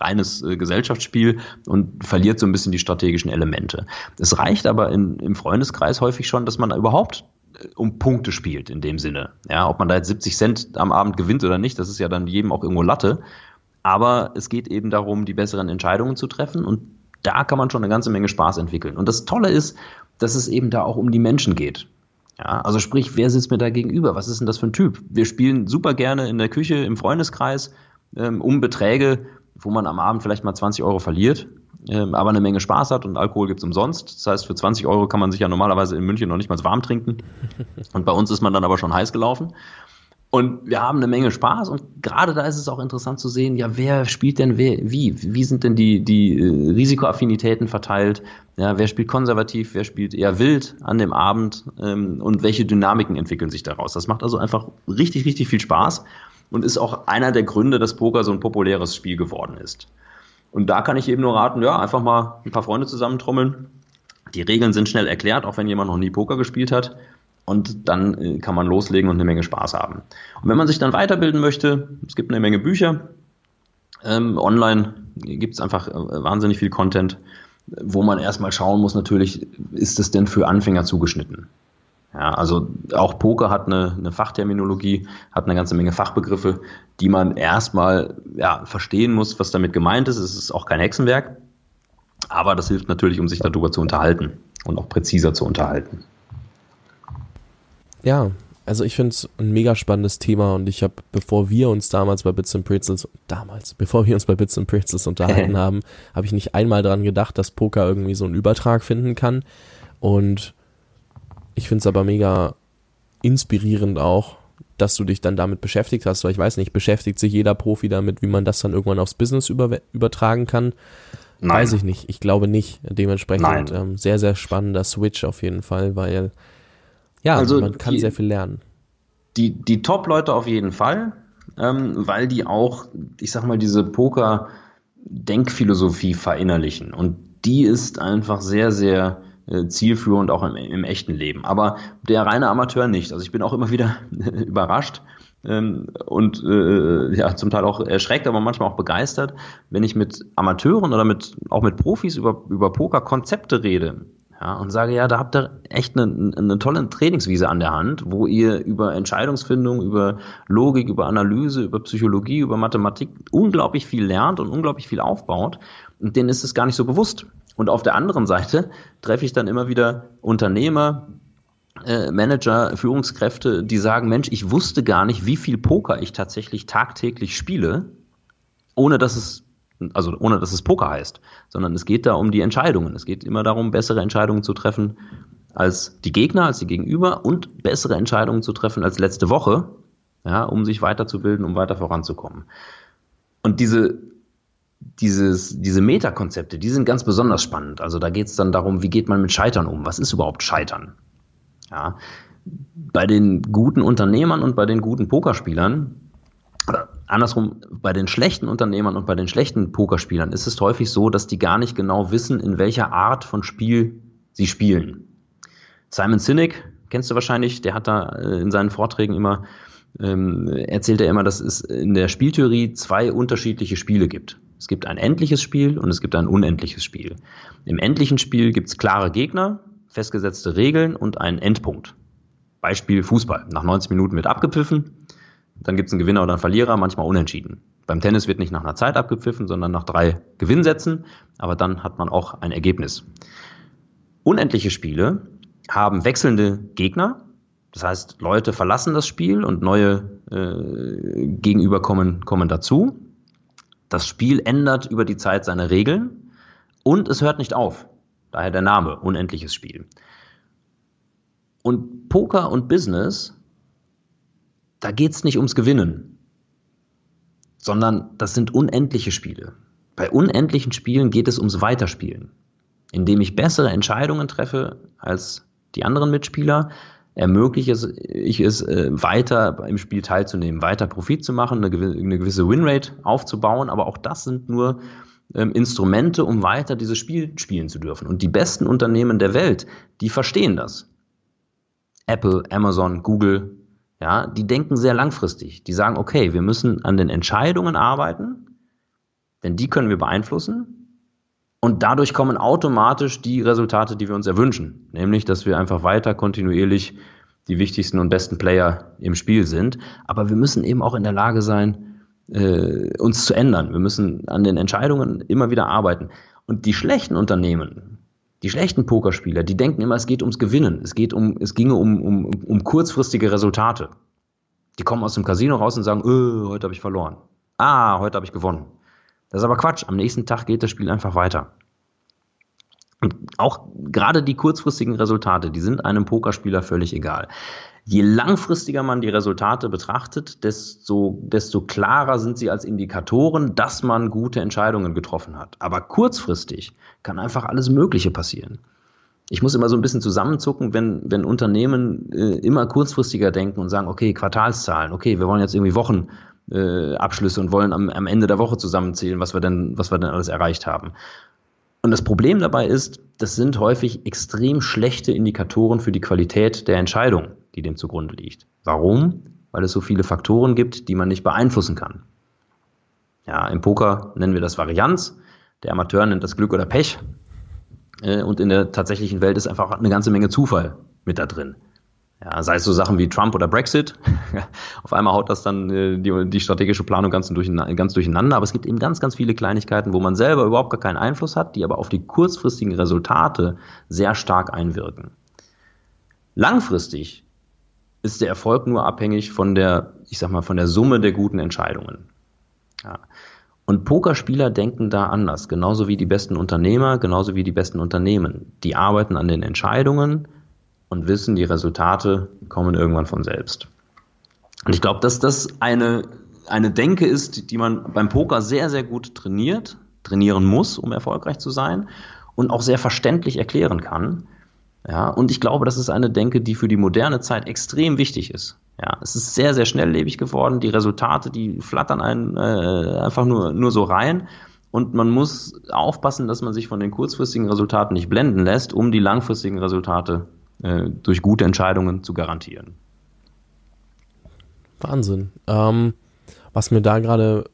reines äh, Gesellschaftsspiel und verliert so ein bisschen die strategischen Elemente. Es reicht aber in, im Freundeskreis häufig schon, dass man da überhaupt um Punkte spielt in dem Sinne. Ja, ob man da jetzt 70 Cent am Abend gewinnt oder nicht, das ist ja dann jedem auch irgendwo Latte. Aber es geht eben darum, die besseren Entscheidungen zu treffen und da kann man schon eine ganze Menge Spaß entwickeln. Und das Tolle ist, dass es eben da auch um die Menschen geht. Ja, also sprich, wer sitzt mir da gegenüber? Was ist denn das für ein Typ? Wir spielen super gerne in der Küche, im Freundeskreis, ähm, um Beträge, wo man am Abend vielleicht mal 20 Euro verliert ähm, aber eine Menge Spaß hat und Alkohol gibt's umsonst. Das heißt, für 20 Euro kann man sich ja normalerweise in München noch nicht mal warm trinken. *laughs* Und bei uns ist man dann aber schon heiß gelaufen. Und wir haben eine Menge Spaß und gerade da ist es auch interessant zu sehen, ja, wer spielt denn wer, wie? Wie sind denn die, die äh, Risikoaffinitäten verteilt? Ja, wer spielt konservativ, wer spielt eher wild an dem Abend ähm, und welche Dynamiken entwickeln sich daraus? Das macht also einfach richtig, richtig viel Spaß und ist auch einer der Gründe, dass Poker so ein populäres Spiel geworden ist. Und da kann ich eben nur raten, ja, einfach mal ein paar Freunde zusammentrommeln. Die Regeln sind schnell erklärt, auch wenn jemand noch nie Poker gespielt hat. Und dann äh, kann man loslegen und eine Menge Spaß haben. Und wenn man sich dann weiterbilden möchte, es gibt eine Menge Bücher. Ähm, online gibt es einfach äh, wahnsinnig viel Content, wo man erstmal schauen muss, natürlich, ist es denn für Anfänger zugeschnitten? Ja, also auch Poker hat eine, eine Fachterminologie, hat eine ganze Menge Fachbegriffe, die man erstmal ja, verstehen muss, was damit gemeint ist. Es ist auch kein Hexenwerk, aber das hilft natürlich, um sich darüber zu unterhalten und auch präziser zu unterhalten.
Ja, also ich finde es ein mega spannendes Thema und ich habe, bevor wir uns damals bei Bits and Pretzels, damals, bevor wir uns bei Bits and Pretzels unterhalten *laughs* haben, habe ich nicht einmal dran gedacht, dass Poker irgendwie so einen Übertrag finden kann und ich finde es aber mega inspirierend auch, dass du dich dann damit beschäftigt hast, weil ich weiß nicht, beschäftigt sich jeder Profi damit, wie man das dann irgendwann aufs Business über, übertragen kann? Nein. Weiß ich nicht. Ich glaube nicht. Dementsprechend ähm, sehr, sehr spannender Switch auf jeden Fall, weil ja, also man kann die, sehr viel lernen.
Die, die Top-Leute auf jeden Fall, ähm, weil die auch, ich sag mal, diese Poker-Denkphilosophie verinnerlichen. Und die ist einfach sehr, sehr äh, zielführend auch im, im, echten Leben. Aber der reine Amateur nicht. Also ich bin auch immer wieder *laughs* überrascht ähm, und äh, ja zum Teil auch erschreckt, aber manchmal auch begeistert, wenn ich mit Amateuren oder mit auch mit Profis über über Pokerkonzepte rede. Ja, und sage, ja, da habt ihr echt eine, eine tolle Trainingswiese an der Hand, wo ihr über Entscheidungsfindung, über Logik, über Analyse, über Psychologie, über Mathematik unglaublich viel lernt und unglaublich viel aufbaut. Und denen ist es gar nicht so bewusst. Und auf der anderen Seite *laughs* treffe ich dann immer wieder Unternehmer, äh, Manager, Führungskräfte, die sagen, Mensch, ich wusste gar nicht, wie viel Poker ich tatsächlich tagtäglich spiele, ohne dass es also ohne dass es Poker heißt, sondern es geht da um die Entscheidungen. Es geht immer darum, bessere Entscheidungen zu treffen als die Gegner, als die Gegenüber und bessere Entscheidungen zu treffen als letzte Woche, ja, um sich weiterzubilden, um weiter voranzukommen. Und diese dieses, diese Metakonzepte, die sind ganz besonders spannend. Also da geht es dann darum, wie geht man mit Scheitern um? Was ist überhaupt Scheitern? Ja, bei den guten Unternehmern und bei den guten Pokerspielern, andersrum, bei den schlechten Unternehmern und bei den schlechten Pokerspielern ist es häufig so, dass die gar nicht genau wissen, in welcher Art von Spiel sie spielen. Simon Sinek, kennst du wahrscheinlich, der hat da äh, in seinen Vorträgen immer, ähm, erzählt er immer, dass es in der Spieltheorie zwei unterschiedliche Spiele gibt. Es gibt ein endliches Spiel und es gibt ein unendliches Spiel. Im endlichen Spiel gibt es klare Gegner, festgesetzte Regeln und einen Endpunkt. Beispiel Fußball. Nach 90 Minuten wird abgepfiffen, dann gibt es einen Gewinner oder einen Verlierer, manchmal unentschieden. Beim Tennis wird nicht nach einer Zeit abgepfiffen, sondern nach drei Gewinnsätzen, aber dann hat man auch ein Ergebnis. Unendliche Spiele haben wechselnde Gegner, das heißt, Leute verlassen das Spiel und neue äh, Gegenüber kommen, kommen dazu. Das Spiel ändert über die Zeit seine Regeln und es hört nicht auf. Daher der Name, unendliches Spiel. Und Poker und Business, da geht es nicht ums Gewinnen, sondern das sind unendliche Spiele. Bei unendlichen Spielen geht es ums Weiterspielen, indem ich bessere Entscheidungen treffe als die anderen Mitspieler, ermögliche ich es, äh, weiter im Spiel teilzunehmen, weiter Profit zu machen, eine gewisse Winrate aufzubauen. Aber auch das sind nur ähm, Instrumente, um weiter dieses Spiel spielen zu dürfen. Und die besten Unternehmen der Welt, die verstehen das. Apple, Amazon, Google, ja, die denken sehr langfristig. Die sagen, okay, wir müssen an den Entscheidungen arbeiten, denn die können wir beeinflussen. Und dadurch kommen automatisch die Resultate, die wir uns erwünschen. Nämlich, dass wir einfach weiter kontinuierlich die wichtigsten und besten Player im Spiel sind. Aber wir müssen eben auch in der Lage sein, äh, uns zu ändern. Wir müssen an den Entscheidungen immer wieder arbeiten. Und die schlechten Unternehmen, die schlechten Pokerspieler, die denken immer, es geht ums Gewinnen. Es geht um, es ginge um, um, um kurzfristige Resultate. Die kommen aus dem Casino raus und sagen, öh, heute habe ich verloren. Ah, heute habe ich gewonnen. Das ist aber Quatsch. Am nächsten Tag geht das Spiel einfach weiter. Und auch gerade die kurzfristigen Resultate, die sind einem Pokerspieler völlig egal. Je langfristiger man die Resultate betrachtet, desto, desto klarer sind sie als Indikatoren, dass man gute Entscheidungen getroffen hat. Aber kurzfristig kann einfach alles Mögliche passieren. Ich muss immer so ein bisschen zusammenzucken, wenn, wenn Unternehmen äh, immer kurzfristiger denken und sagen, okay, Quartalszahlen, okay, wir wollen jetzt irgendwie Wochenabschlüsse äh, und wollen am, am Ende der Woche zusammenzählen, was wir denn, was wir denn alles erreicht haben. Und das Problem dabei ist, das sind häufig extrem schlechte Indikatoren für die Qualität der Entscheidung, die dem zugrunde liegt. Warum? Weil es so viele Faktoren gibt, die man nicht beeinflussen kann. Ja, im Poker nennen wir das Varianz. Der Amateur nennt das Glück oder Pech. Äh, und in der tatsächlichen Welt ist einfach eine ganze Menge Zufall mit da drin. Ja, sei es so Sachen wie Trump oder Brexit. *laughs* Auf einmal haut das dann äh, die, die strategische Planung ganz, durcheinander, ganz durcheinander. Aber es gibt eben ganz, ganz viele Kleinigkeiten, wo man selber überhaupt gar keinen Einfluss hat, die aber auf die kurzfristigen Resultate sehr stark einwirken. Langfristig ist der Erfolg nur abhängig von der, ich sag mal, von der Summe der guten Entscheidungen. Ja. Und Pokerspieler denken da anders, genauso wie die besten Unternehmer, genauso wie die besten Unternehmen. Die arbeiten an den Entscheidungen, und wissen, die Resultate kommen irgendwann von selbst. Und ich glaube, dass das eine, eine Denke ist, die man beim Poker sehr, sehr gut trainiert, trainieren muss, um erfolgreich zu sein und auch sehr verständlich erklären kann. Ja, und ich glaube, das ist eine Denke, die für die moderne Zeit extrem wichtig ist. Ja, es ist sehr, sehr schnelllebig geworden. Die Resultate, die flattern einen äh, einfach nur, nur so rein. Und man muss aufpassen, dass man sich von den kurzfristigen Resultaten nicht blenden lässt, um die langfristigen Resultate äh, durch gute Entscheidungen zu garantieren.
Wahnsinn. Ähm, was mir da gerade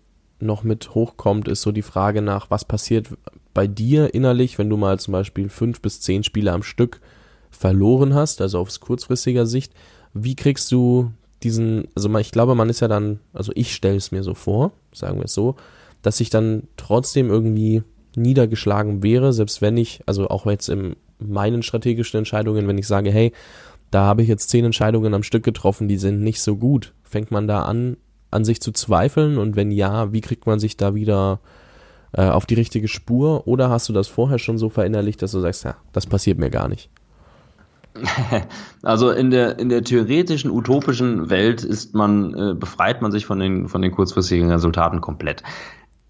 noch mit hochkommt, ist so die Frage nach, was passiert bei dir innerlich, wenn du mal zum Beispiel fünf bis zehn Spiele am Stück verloren hast, also aus kurzfristiger Sicht. Wie kriegst du diesen, also ich glaube, man ist ja dann, also ich stelle es mir so vor, sagen wir es so, dass ich dann trotzdem irgendwie niedergeschlagen wäre, selbst wenn ich, also auch jetzt im meinen strategischen Entscheidungen, wenn ich sage, hey, da habe ich jetzt zehn Entscheidungen am Stück getroffen, die sind nicht so gut. Fängt man da an, an sich zu zweifeln? Und wenn ja, wie kriegt man sich da wieder äh, auf die richtige Spur? Oder hast du das vorher schon so verinnerlicht, dass du sagst, ja, das passiert mir gar nicht? *laughs*
Also in der, in der theoretischen, utopischen Welt ist man, äh, befreit man sich von den, von den kurzfristigen Resultaten komplett.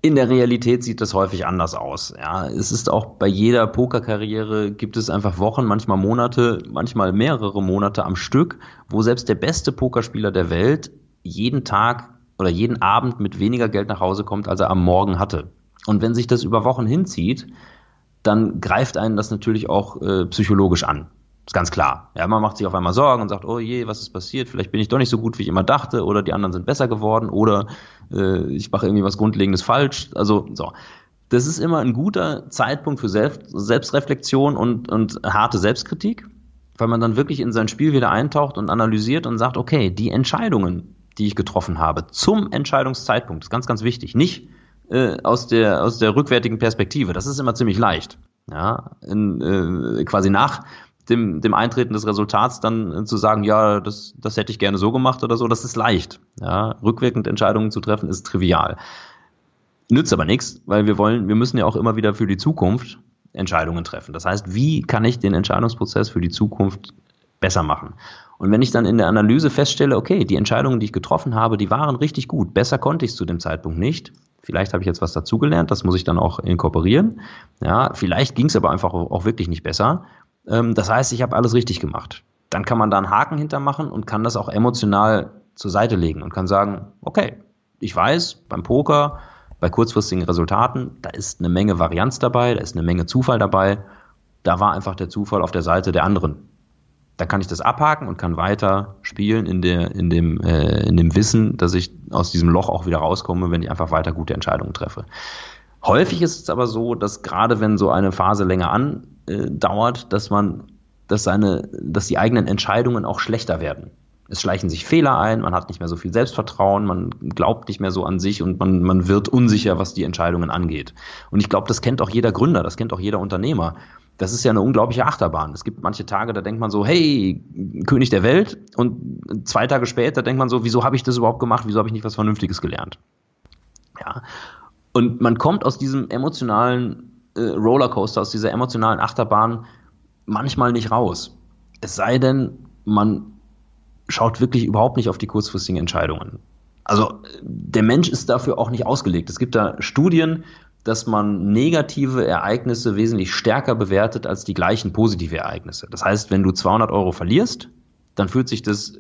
In der Realität sieht das häufig anders aus. Ja, es ist auch bei jeder Pokerkarriere gibt es einfach Wochen, manchmal Monate, manchmal mehrere Monate am Stück, wo selbst der beste Pokerspieler der Welt jeden Tag oder jeden Abend mit weniger Geld nach Hause kommt, als er am Morgen hatte. Und wenn sich das über Wochen hinzieht, dann greift einen das natürlich auch äh, psychologisch an. Ist ganz klar. Ja, man macht sich auf einmal Sorgen und sagt, oh je, was ist passiert? Vielleicht bin ich doch nicht so gut, wie ich immer dachte, oder die anderen sind besser geworden, oder äh, ich mache irgendwie was Grundlegendes falsch. Also so. Das ist immer ein guter Zeitpunkt für Selbst Selbstreflexion und, und harte Selbstkritik, weil man dann wirklich in sein Spiel wieder eintaucht und analysiert und sagt, okay, die Entscheidungen, die ich getroffen habe, zum Entscheidungszeitpunkt, ist ganz, ganz wichtig. Nicht äh, aus, der, aus der rückwärtigen Perspektive. Das ist immer ziemlich leicht. Ja, in, äh, quasi nach dem, dem Eintreten des Resultats dann zu sagen, ja, das, das hätte ich gerne so gemacht oder so, das ist leicht. Ja, rückwirkend Entscheidungen zu treffen ist trivial. Nützt aber nichts, weil wir wollen, wir müssen ja auch immer wieder für die Zukunft Entscheidungen treffen. Das heißt, wie kann ich den Entscheidungsprozess für die Zukunft besser machen? Und wenn ich dann in der Analyse feststelle, okay, die Entscheidungen, die ich getroffen habe, die waren richtig gut, besser konnte ich es zu dem Zeitpunkt nicht. Vielleicht habe ich jetzt was dazugelernt, das muss ich dann auch inkorporieren. Ja, vielleicht ging es aber einfach auch wirklich nicht besser. Ähm, das heißt, ich habe alles richtig gemacht. dann kann man da einen Haken hintermachen und kann das auch emotional zur Seite legen und kann sagen, okay, ich weiß, beim Poker, bei kurzfristigen Resultaten, da ist eine Menge Varianz dabei, da ist eine Menge Zufall dabei. Da war einfach der Zufall auf der Seite der anderen. Da kann ich das abhaken und kann weiter spielen in, der, in, dem, äh, in dem Wissen, dass ich aus diesem Loch auch wieder rauskomme, wenn ich einfach weiter gute Entscheidungen treffe. Häufig ist es aber so, dass gerade wenn so eine Phase länger andauert, dass man, dass seine, dass die eigenen Entscheidungen auch schlechter werden es schleichen sich Fehler ein, man hat nicht mehr so viel Selbstvertrauen, man glaubt nicht mehr so an sich und man, man wird unsicher, was die Entscheidungen angeht. Und ich glaube, das kennt auch jeder Gründer, das kennt auch jeder Unternehmer. Das ist ja eine unglaubliche Achterbahn. Es gibt manche Tage, da denkt man so, hey, König der Welt. Und zwei Tage später denkt man so, wieso habe ich das überhaupt gemacht? Wieso habe ich nicht was Vernünftiges gelernt? Ja. Und man kommt aus diesem emotionalen äh, Rollercoaster, aus dieser emotionalen Achterbahn manchmal nicht raus. Es sei denn, man schaut wirklich überhaupt nicht auf die kurzfristigen Entscheidungen. Also der Mensch ist dafür auch nicht ausgelegt. Es gibt da Studien, dass man negative Ereignisse wesentlich stärker bewertet als die gleichen positive Ereignisse. Das heißt, wenn du 200 Euro verlierst, dann fühlt sich das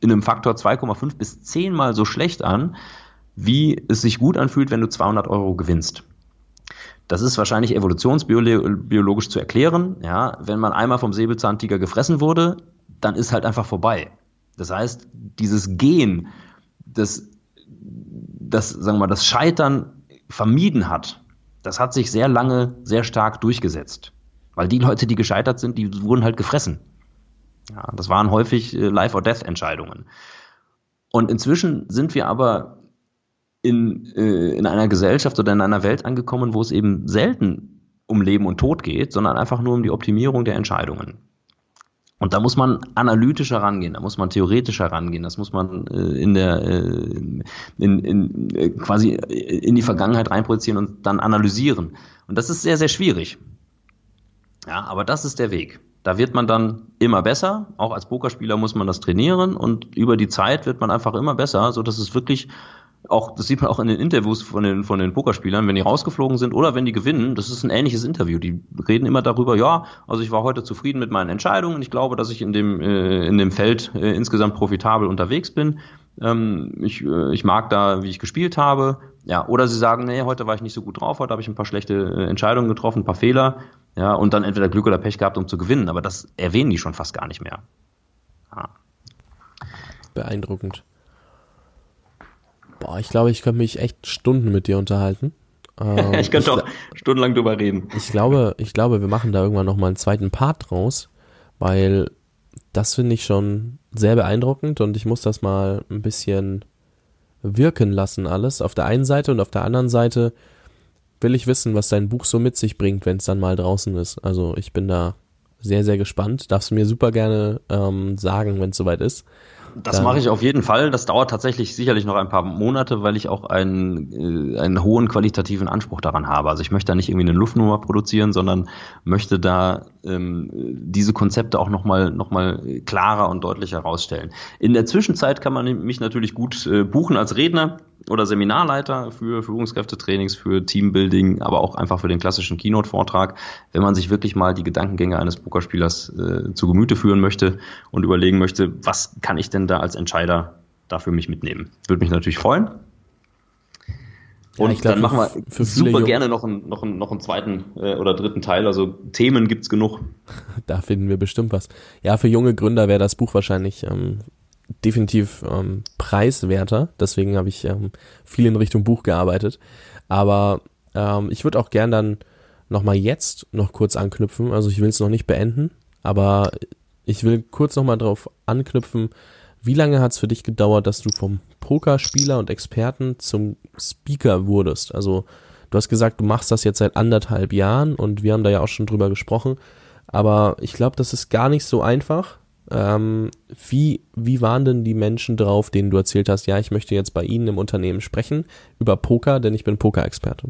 in einem Faktor 2,5 bis 10 mal so schlecht an, wie es sich gut anfühlt, wenn du 200 Euro gewinnst. Das ist wahrscheinlich evolutionsbiologisch zu erklären. Ja, wenn man einmal vom Säbelzahntiger gefressen wurde, dann ist halt einfach vorbei. Das heißt, dieses Gehen, das, das, sagen wir mal, das Scheitern vermieden hat, das hat sich sehr lange sehr stark durchgesetzt. Weil die Leute, die gescheitert sind, die wurden halt gefressen. Ja, das waren häufig äh, Life-or-Death-Entscheidungen. Und inzwischen sind wir aber in, äh, in einer Gesellschaft oder in einer Welt angekommen, wo es eben selten um Leben und Tod geht, sondern einfach nur um die Optimierung der Entscheidungen. Und da muss man analytischer rangehen, da muss man theoretischer rangehen, das muss man äh, in der äh, in, in, äh, quasi in die Vergangenheit reinprojizieren und dann analysieren. Und das ist sehr, sehr schwierig. Ja, aber das ist der Weg. Da wird man dann immer besser. Auch als Pokerspieler muss man das trainieren und über die Zeit wird man einfach immer besser, so dass es wirklich auch, das sieht man auch in den Interviews von den, von den Pokerspielern, wenn die rausgeflogen sind oder wenn die gewinnen, das ist ein ähnliches Interview. Die reden immer darüber, ja, also ich war heute zufrieden mit meinen Entscheidungen. Ich glaube, dass ich in dem, äh, in dem Feld äh, insgesamt profitabel unterwegs bin. Ähm, ich, äh, ich mag da, wie ich gespielt habe. Ja, oder sie sagen, nee, heute war ich nicht so gut drauf, heute habe ich ein paar schlechte äh, Entscheidungen getroffen, ein paar Fehler. Ja, und dann entweder Glück oder Pech gehabt, um zu gewinnen. Aber das erwähnen die schon fast gar nicht mehr.
Ja. Beeindruckend. Boah, ich glaube, ich könnte mich echt Stunden mit dir unterhalten. *laughs*
Ähm, ich könnte auch stundenlang drüber reden.
Ich glaube, ich glaube, wir machen da irgendwann noch mal einen zweiten Part draus, weil das finde ich schon sehr beeindruckend und ich muss das mal ein bisschen wirken lassen alles auf der einen Seite und auf der anderen Seite will ich wissen, was dein Buch so mit sich bringt, wenn es dann mal draußen ist. Also ich bin da sehr, sehr gespannt. Darfst du mir super gerne ähm, sagen, wenn es soweit ist.
Das mache ich auf jeden Fall. Das dauert tatsächlich sicherlich noch ein paar Monate, weil ich auch einen, äh, einen hohen qualitativen Anspruch daran habe. Also ich möchte da nicht irgendwie eine Luftnummer produzieren, sondern möchte da ähm, diese Konzepte auch nochmal noch mal klarer und deutlicher herausstellen. In der Zwischenzeit kann man mich natürlich gut äh, buchen als Redner oder Seminarleiter für Führungskräftetrainings, für Teambuilding, aber auch einfach für den klassischen Keynote-Vortrag, wenn man sich wirklich mal die Gedankengänge eines Pokerspielers äh, zu Gemüte führen möchte und überlegen möchte, was kann ich denn da als Entscheider dafür mich mitnehmen. Würde mich natürlich freuen. Und ja, glaub, dann machen wir super gerne noch einen, noch einen, noch einen zweiten äh, oder dritten Teil. Also Themen gibt's genug. *laughs*
Da finden wir bestimmt was. Ja, für junge Gründer wäre das Buch wahrscheinlich ähm, definitiv ähm, preiswerter. Deswegen habe ich ähm, viel in Richtung Buch gearbeitet. Aber ähm, ich würde auch gern dann nochmal jetzt noch kurz anknüpfen. Also ich will es noch nicht beenden, aber ich will kurz nochmal drauf anknüpfen. Wie lange hat es für dich gedauert, dass du vom Pokerspieler und Experten zum Speaker wurdest? Also du hast gesagt, du machst das jetzt seit anderthalb Jahren und wir haben da ja auch schon drüber gesprochen. Aber ich glaube, das ist gar nicht so einfach. Ähm, wie, wie waren denn die Menschen drauf, denen du erzählt hast, ja, ich möchte jetzt bei Ihnen im Unternehmen sprechen über Poker, denn ich bin Poker-Experte?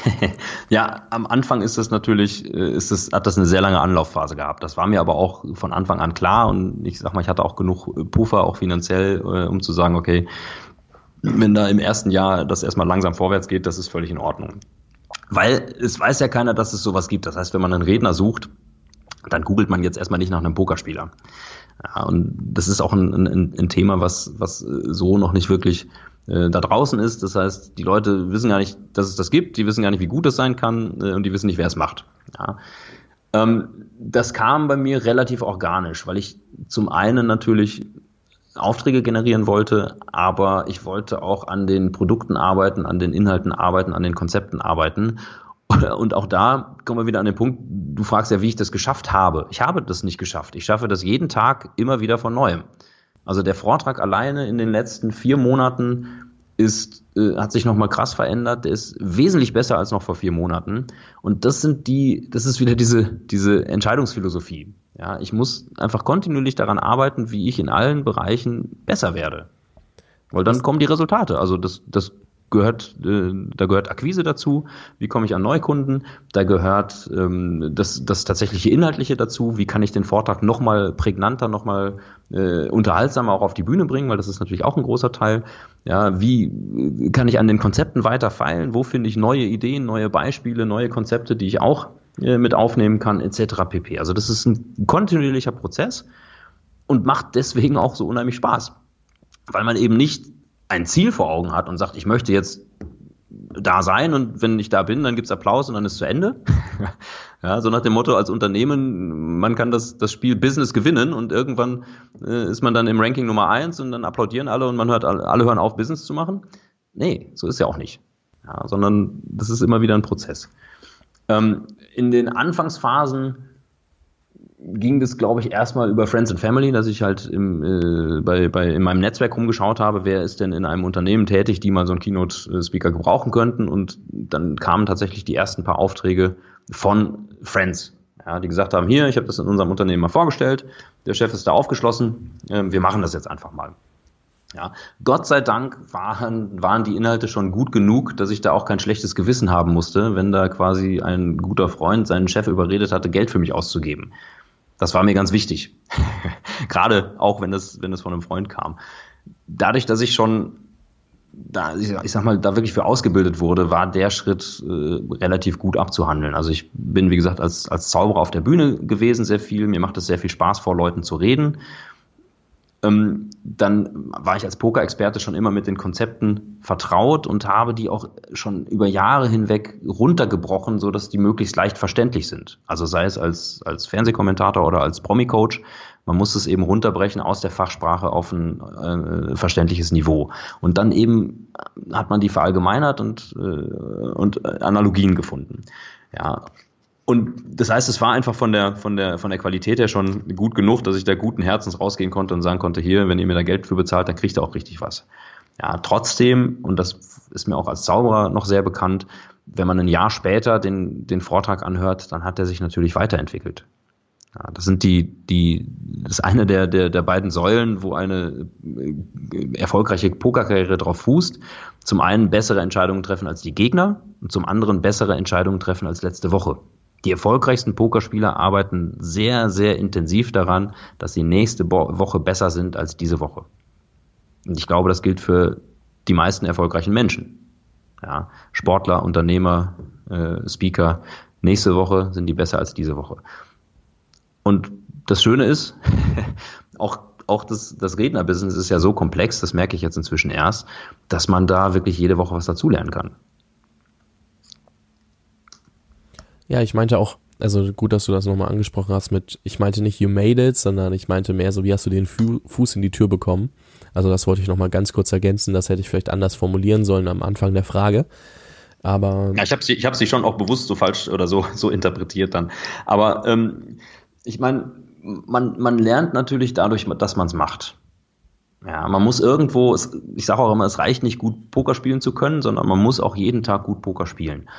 *laughs*
ja, am Anfang ist das natürlich, äh, ist das, hat das eine sehr lange Anlaufphase gehabt. Das war mir aber auch von Anfang an klar und ich sag mal, ich hatte auch genug Puffer, auch finanziell, äh, um zu sagen, okay, wenn da im ersten Jahr das erstmal langsam vorwärts geht, das ist völlig in Ordnung. Weil es weiß ja keiner, dass es sowas gibt. Das heißt, wenn man einen Redner sucht, dann googelt man jetzt erstmal nicht nach einem Pokerspieler. Ja, und das ist auch ein, ein, ein Thema, was, was so noch nicht wirklich äh, da draußen ist. Das heißt, die Leute wissen gar nicht, dass es das gibt, die wissen gar nicht, wie gut es sein kann äh, und die wissen nicht, wer es macht. Ja. Ähm, das kam bei mir relativ organisch, weil ich zum einen natürlich Aufträge generieren wollte, aber ich wollte auch an den Produkten arbeiten, an den Inhalten arbeiten, an den Konzepten arbeiten. *laughs* Und auch da kommen wir wieder an den Punkt, du fragst ja, wie ich das geschafft habe. Ich habe das nicht geschafft. Ich schaffe das jeden Tag immer wieder von neuem. Also der Vortrag alleine in den letzten vier Monaten ist, äh, hat sich nochmal krass verändert. Der ist wesentlich besser als noch vor vier Monaten. Und das sind die, das ist wieder diese, diese Entscheidungsphilosophie. Ja, ich muss einfach kontinuierlich daran arbeiten, wie ich in allen Bereichen besser werde. Weil dann kommen die Resultate. Also das, das gehört, äh, da gehört Akquise dazu, wie komme ich an Neukunden, da gehört ähm, das, das tatsächliche Inhaltliche dazu, wie kann ich den Vortrag nochmal prägnanter, nochmal äh, unterhaltsamer auch auf die Bühne bringen, weil das ist natürlich auch ein großer Teil. Ja, wie kann ich an den Konzepten weiter feilen, wo finde ich neue Ideen, neue Beispiele, neue Konzepte, die ich auch äh, mit aufnehmen kann, etc. pp. Also das ist ein kontinuierlicher Prozess und macht deswegen auch so unheimlich Spaß. Weil man eben nicht ein Ziel vor Augen hat und sagt, ich möchte jetzt da sein und wenn ich da bin, dann gibt's Applaus und dann ist zu Ende. *laughs* ja, so nach dem Motto als Unternehmen, man kann das, das Spiel Business gewinnen und irgendwann äh, ist man dann im Ranking Nummer eins und dann applaudieren alle und man hört, alle hören auf, Business zu machen. Nee, so ist ja auch nicht. Ja, sondern das ist immer wieder ein Prozess. Ähm, in den Anfangsphasen ging das, glaube ich, erstmal über Friends and Family, dass ich halt im, äh, bei, bei, in meinem Netzwerk rumgeschaut habe, wer ist denn in einem Unternehmen tätig, die mal so einen Keynote-Speaker gebrauchen könnten. Und dann kamen tatsächlich die ersten paar Aufträge von Friends, ja, die gesagt haben, hier, ich habe das in unserem Unternehmen mal vorgestellt, der Chef ist da aufgeschlossen, äh, wir machen das jetzt einfach mal. Ja, Gott sei Dank waren, waren die Inhalte schon gut genug, dass ich da auch kein schlechtes Gewissen haben musste, wenn da quasi ein guter Freund seinen Chef überredet hatte, Geld für mich auszugeben. Das war mir ganz wichtig. *laughs* Gerade auch, wenn das, wenn das von einem Freund kam. Dadurch, dass ich schon da, ich sag mal, da wirklich für ausgebildet wurde, war der Schritt äh, relativ gut abzuhandeln. Also ich bin, wie gesagt, als, als Zauberer auf der Bühne gewesen sehr viel. Mir macht es sehr viel Spaß, vor Leuten zu reden ähm, dann war ich als Poker-Experte schon immer mit den Konzepten vertraut und habe die auch schon über Jahre hinweg runtergebrochen, so dass die möglichst leicht verständlich sind. Also sei es als, als Fernsehkommentator oder als Promi-Coach, man muss es eben runterbrechen aus der Fachsprache auf ein äh, verständliches Niveau. Und dann eben hat man die verallgemeinert und, äh, und Analogien gefunden. Ja, und das heißt, es war einfach von der, von der, von der Qualität her schon gut genug, dass ich da guten Herzens rausgehen konnte und sagen konnte, hier, wenn ihr mir da Geld für bezahlt, dann kriegt ihr auch richtig was. Ja, trotzdem, und das ist mir auch als Zauberer noch sehr bekannt, wenn man ein Jahr später den, den Vortrag anhört, dann hat er sich natürlich weiterentwickelt. Ja, das sind die, die, das ist eine der, der, der beiden Säulen, wo eine äh, erfolgreiche Pokerkarriere drauf fußt. Zum einen bessere Entscheidungen treffen als die Gegner und zum anderen bessere Entscheidungen treffen als letzte Woche. Die erfolgreichsten Pokerspieler arbeiten sehr, sehr intensiv daran, dass sie nächste Woche besser sind als diese Woche. Und ich glaube, das gilt für die meisten erfolgreichen Menschen. Ja, Sportler, Unternehmer, äh, Speaker. Nächste Woche sind die besser als diese Woche. Und das Schöne ist, *laughs* auch, auch das, das Rednerbusiness ist ja so komplex, das merke ich jetzt inzwischen erst, dass man da wirklich jede Woche was dazulernen kann.
Ja, ich meinte auch, also gut, dass du das nochmal angesprochen hast mit, ich meinte nicht you made it, sondern ich meinte mehr so, wie hast du den Fu Fuß in die Tür bekommen? Also das wollte ich nochmal ganz kurz ergänzen, das hätte ich vielleicht anders formulieren sollen am Anfang der Frage. Aber
ja, ich habe sie, ich habe sie schon auch bewusst so falsch oder so so interpretiert dann. Aber ähm, ich meine, man man lernt natürlich dadurch, dass man es macht. Ja, man muss irgendwo, ich sage auch immer, es reicht nicht gut Poker spielen zu können, sondern man muss auch jeden Tag gut Poker spielen.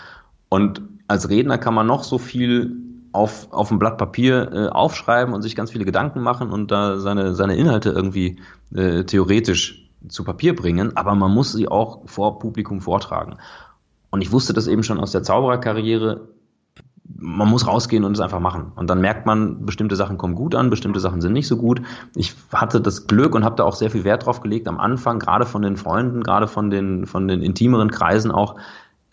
Und als Redner kann man noch so viel auf, auf ein Blatt Papier äh, aufschreiben und sich ganz viele Gedanken machen und da seine, seine Inhalte irgendwie äh, theoretisch zu Papier bringen, aber man muss sie auch vor Publikum vortragen. Und ich wusste das eben schon aus der Zaubererkarriere, man muss rausgehen und es einfach machen. Und dann merkt man, bestimmte Sachen kommen gut an, bestimmte Sachen sind nicht so gut. Ich hatte das Glück und habe da auch sehr viel Wert drauf gelegt am Anfang, gerade von den Freunden, gerade von den, von den intimeren Kreisen auch,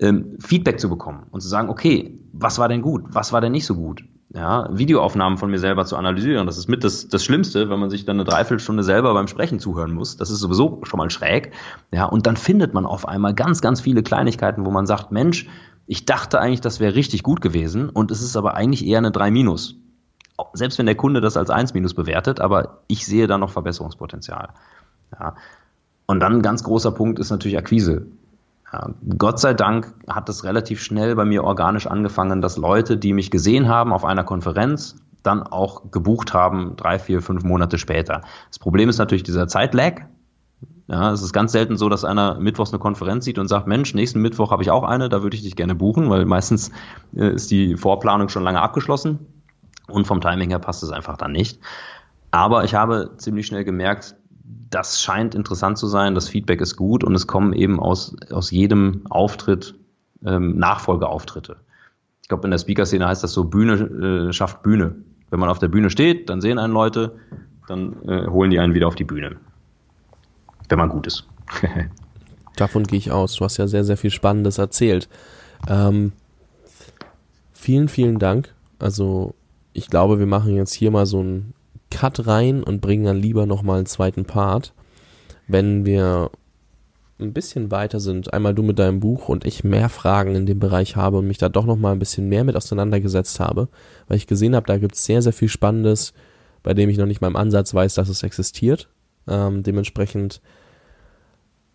ähm, Feedback zu bekommen und zu sagen, okay, was war denn gut, was war denn nicht so gut? ja, Videoaufnahmen von mir selber zu analysieren. Das ist mit das, das Schlimmste, wenn man sich dann eine Dreiviertelstunde selber beim Sprechen zuhören muss. Das ist sowieso schon mal schräg. Ja, und dann findet man auf einmal ganz, ganz viele Kleinigkeiten, wo man sagt, Mensch, ich dachte eigentlich, das wäre richtig gut gewesen und es ist aber eigentlich eher eine 3 minus. Selbst wenn der Kunde das als 1 minus bewertet, aber ich sehe da noch Verbesserungspotenzial. Ja. Und dann ein ganz großer Punkt ist natürlich Akquise. Ja, Gott sei Dank hat es relativ schnell bei mir organisch angefangen, dass Leute, die mich gesehen haben auf einer Konferenz, dann auch gebucht haben, drei, vier, fünf Monate später. Das Problem ist natürlich dieser Zeitlag. Ja, es ist ganz selten so, dass einer mittwochs eine Konferenz sieht und sagt, Mensch, nächsten Mittwoch habe ich auch eine, da würde ich dich gerne buchen, weil meistens äh, ist die Vorplanung schon lange abgeschlossen und vom Timing her passt es einfach dann nicht. Aber ich habe ziemlich schnell gemerkt, das scheint interessant zu sein, das Feedback ist gut und es kommen eben aus, aus jedem Auftritt ähm, Nachfolgeauftritte. Ich glaube, in der Speaker-Szene heißt das so, Bühne äh, schafft Bühne. Wenn man auf der Bühne steht, dann sehen einen Leute, dann äh, holen die einen wieder auf die Bühne. Wenn man gut ist. *laughs*
Davon gehe ich aus. Du hast ja sehr, sehr viel Spannendes erzählt. Ähm, vielen, vielen Dank. Also ich glaube, wir machen jetzt hier mal so ein Cut rein und bringen dann lieber nochmal einen zweiten Part, wenn wir ein bisschen weiter sind, einmal du mit deinem Buch und ich mehr Fragen in dem Bereich habe und mich da doch nochmal ein bisschen mehr mit auseinandergesetzt habe, weil ich gesehen habe, da gibt es sehr, sehr viel Spannendes, bei dem ich noch nicht mal im Ansatz weiß, dass es existiert. Ähm, dementsprechend,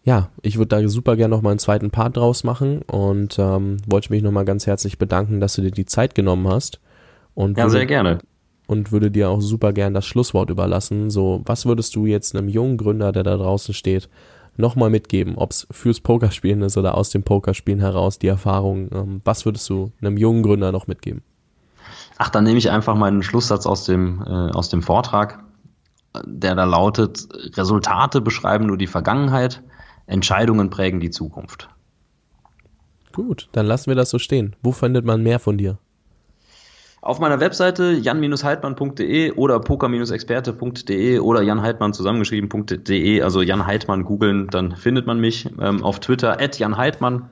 ja, ich würde da super gerne nochmal einen zweiten Part draus machen und ähm, wollte mich nochmal ganz herzlich bedanken, dass du dir die Zeit genommen hast. Und
ja, sehr gerne
und würde dir auch super gern das Schlusswort überlassen. So, was würdest du jetzt einem jungen Gründer, der da draußen steht, nochmal mitgeben, ob es fürs Pokerspielen ist oder aus dem Pokerspielen heraus die Erfahrung, ähm, was würdest du einem jungen Gründer noch mitgeben?
Ach, dann nehme ich einfach meinen Schlusssatz aus dem, äh, aus dem Vortrag, der da lautet, Resultate beschreiben nur die Vergangenheit, Entscheidungen prägen die Zukunft.
Gut, dann lassen wir das so stehen. Wo findet man mehr von dir?
Auf meiner Webseite jan-heidmann.de oder poker-experte.de oder janheidmann zusammengeschrieben.de, also Jan Heidmann googeln, dann findet man mich. Ähm, auf Twitter at Jan Heidmann,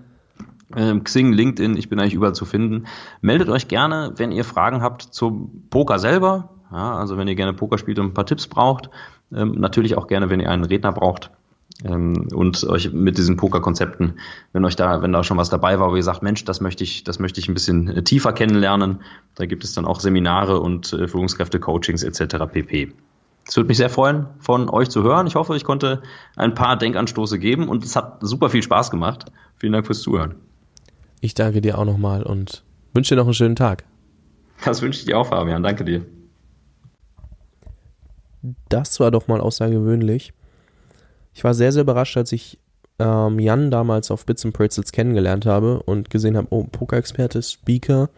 ähm, Xing, LinkedIn, ich bin eigentlich überall zu finden. Meldet euch gerne, wenn ihr Fragen habt zum Poker selber. Ja, also wenn ihr gerne Poker spielt und ein paar Tipps braucht. Ähm, natürlich auch gerne, wenn ihr einen Redner braucht ähm, und euch mit diesen Poker-Konzepten, wenn euch da, wenn da schon was dabei war, wo ihr sagt, Mensch, das möchte ich, das möchte ich ein bisschen äh, tiefer kennenlernen, da gibt es dann auch Seminare und äh, Führungskräfte-Coachings etc. pp. Es würde mich sehr freuen, von euch zu hören. Ich hoffe, ich konnte ein paar Denkanstoße geben und es hat super viel Spaß gemacht. Vielen Dank fürs Zuhören.
Ich danke dir auch nochmal und wünsche dir noch einen schönen Tag.
Das wünsche ich dir auch, Fabian. Danke dir.
Das war doch mal außergewöhnlich. Ich war sehr, sehr überrascht, als ich ähm, Jan damals auf Bits and Pretzels kennengelernt habe und gesehen habe, oh, Poker-Experte, Speaker,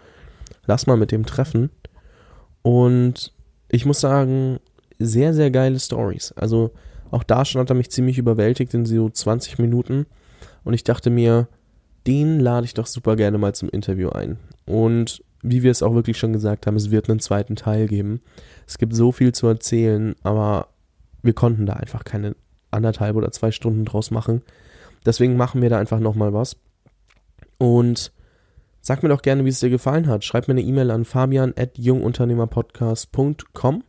lass mal mit dem treffen. Und ich muss sagen, sehr, sehr geile Stories. Also auch da schon hat er mich ziemlich überwältigt in so 20 Minuten. Und ich dachte mir, den lade ich doch super gerne mal zum Interview ein. Und wie wir es auch wirklich schon gesagt haben, es wird einen zweiten Teil geben. Es gibt so viel zu erzählen, aber wir konnten da einfach keine anderthalb oder zwei Stunden draus machen. Deswegen machen wir da einfach nochmal was. Und sag mir doch gerne, wie es dir gefallen hat. Schreib mir eine E-Mail an fabian.jungunternehmerpodcast.com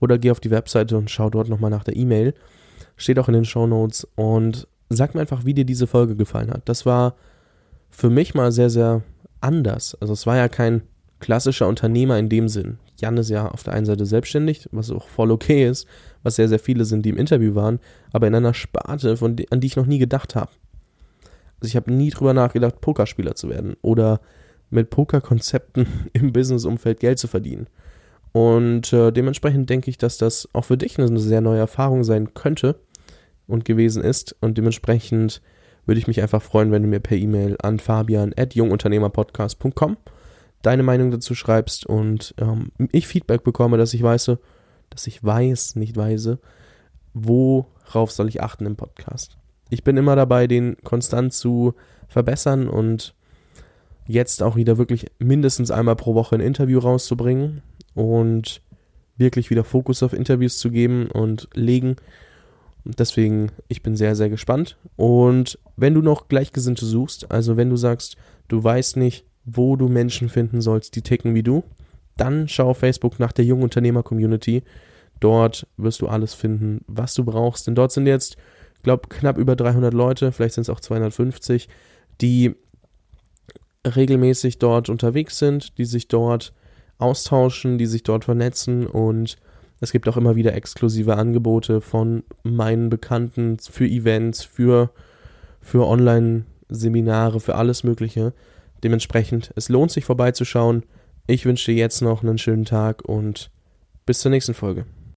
oder geh auf die Webseite und schau dort nochmal nach der E-Mail. Steht auch in den Show Notes. Und sag mir einfach, wie dir diese Folge gefallen hat. Das war für mich mal sehr, sehr anders. Also es war ja kein klassischer Unternehmer in dem Sinn. Jan ist ja auf der einen Seite selbstständig, was auch voll okay ist, was sehr, sehr viele sind, die im Interview waren, aber in einer Sparte, von an die ich noch nie gedacht habe. Also ich habe nie drüber nachgedacht, Pokerspieler zu werden oder mit Pokerkonzepten *laughs* im Businessumfeld Geld zu verdienen. Und äh, dementsprechend denke ich, dass das auch für dich eine sehr neue Erfahrung sein könnte und gewesen ist. Und dementsprechend würde ich mich einfach freuen, wenn du mir per E-Mail an fabian.jungunternehmerpodcast.com deine Meinung dazu schreibst und ähm, ich Feedback bekomme, dass ich weiß, dass ich weiß, nicht weise, worauf soll ich achten im Podcast. Ich bin immer dabei, den konstant zu verbessern und jetzt auch wieder wirklich mindestens einmal pro Woche ein Interview rauszubringen und wirklich wieder Fokus auf Interviews zu geben und legen. Deswegen, ich bin sehr, sehr gespannt. Und wenn du noch Gleichgesinnte suchst, also wenn du sagst, du weißt nicht, wo du Menschen finden sollst, die ticken wie du, dann schau auf Facebook nach der Jungunternehmer-Community. Dort wirst du alles finden, was du brauchst. Denn dort sind jetzt, ich glaube, knapp über 300 Leute, vielleicht sind es auch 250, die regelmäßig dort unterwegs sind, die sich dort austauschen, die sich dort vernetzen und es gibt auch immer wieder exklusive Angebote von meinen Bekannten für Events, für, für Online-Seminare, für alles Mögliche. Dementsprechend, es lohnt sich vorbeizuschauen. Ich wünsche dir jetzt noch einen schönen Tag und bis zur nächsten Folge.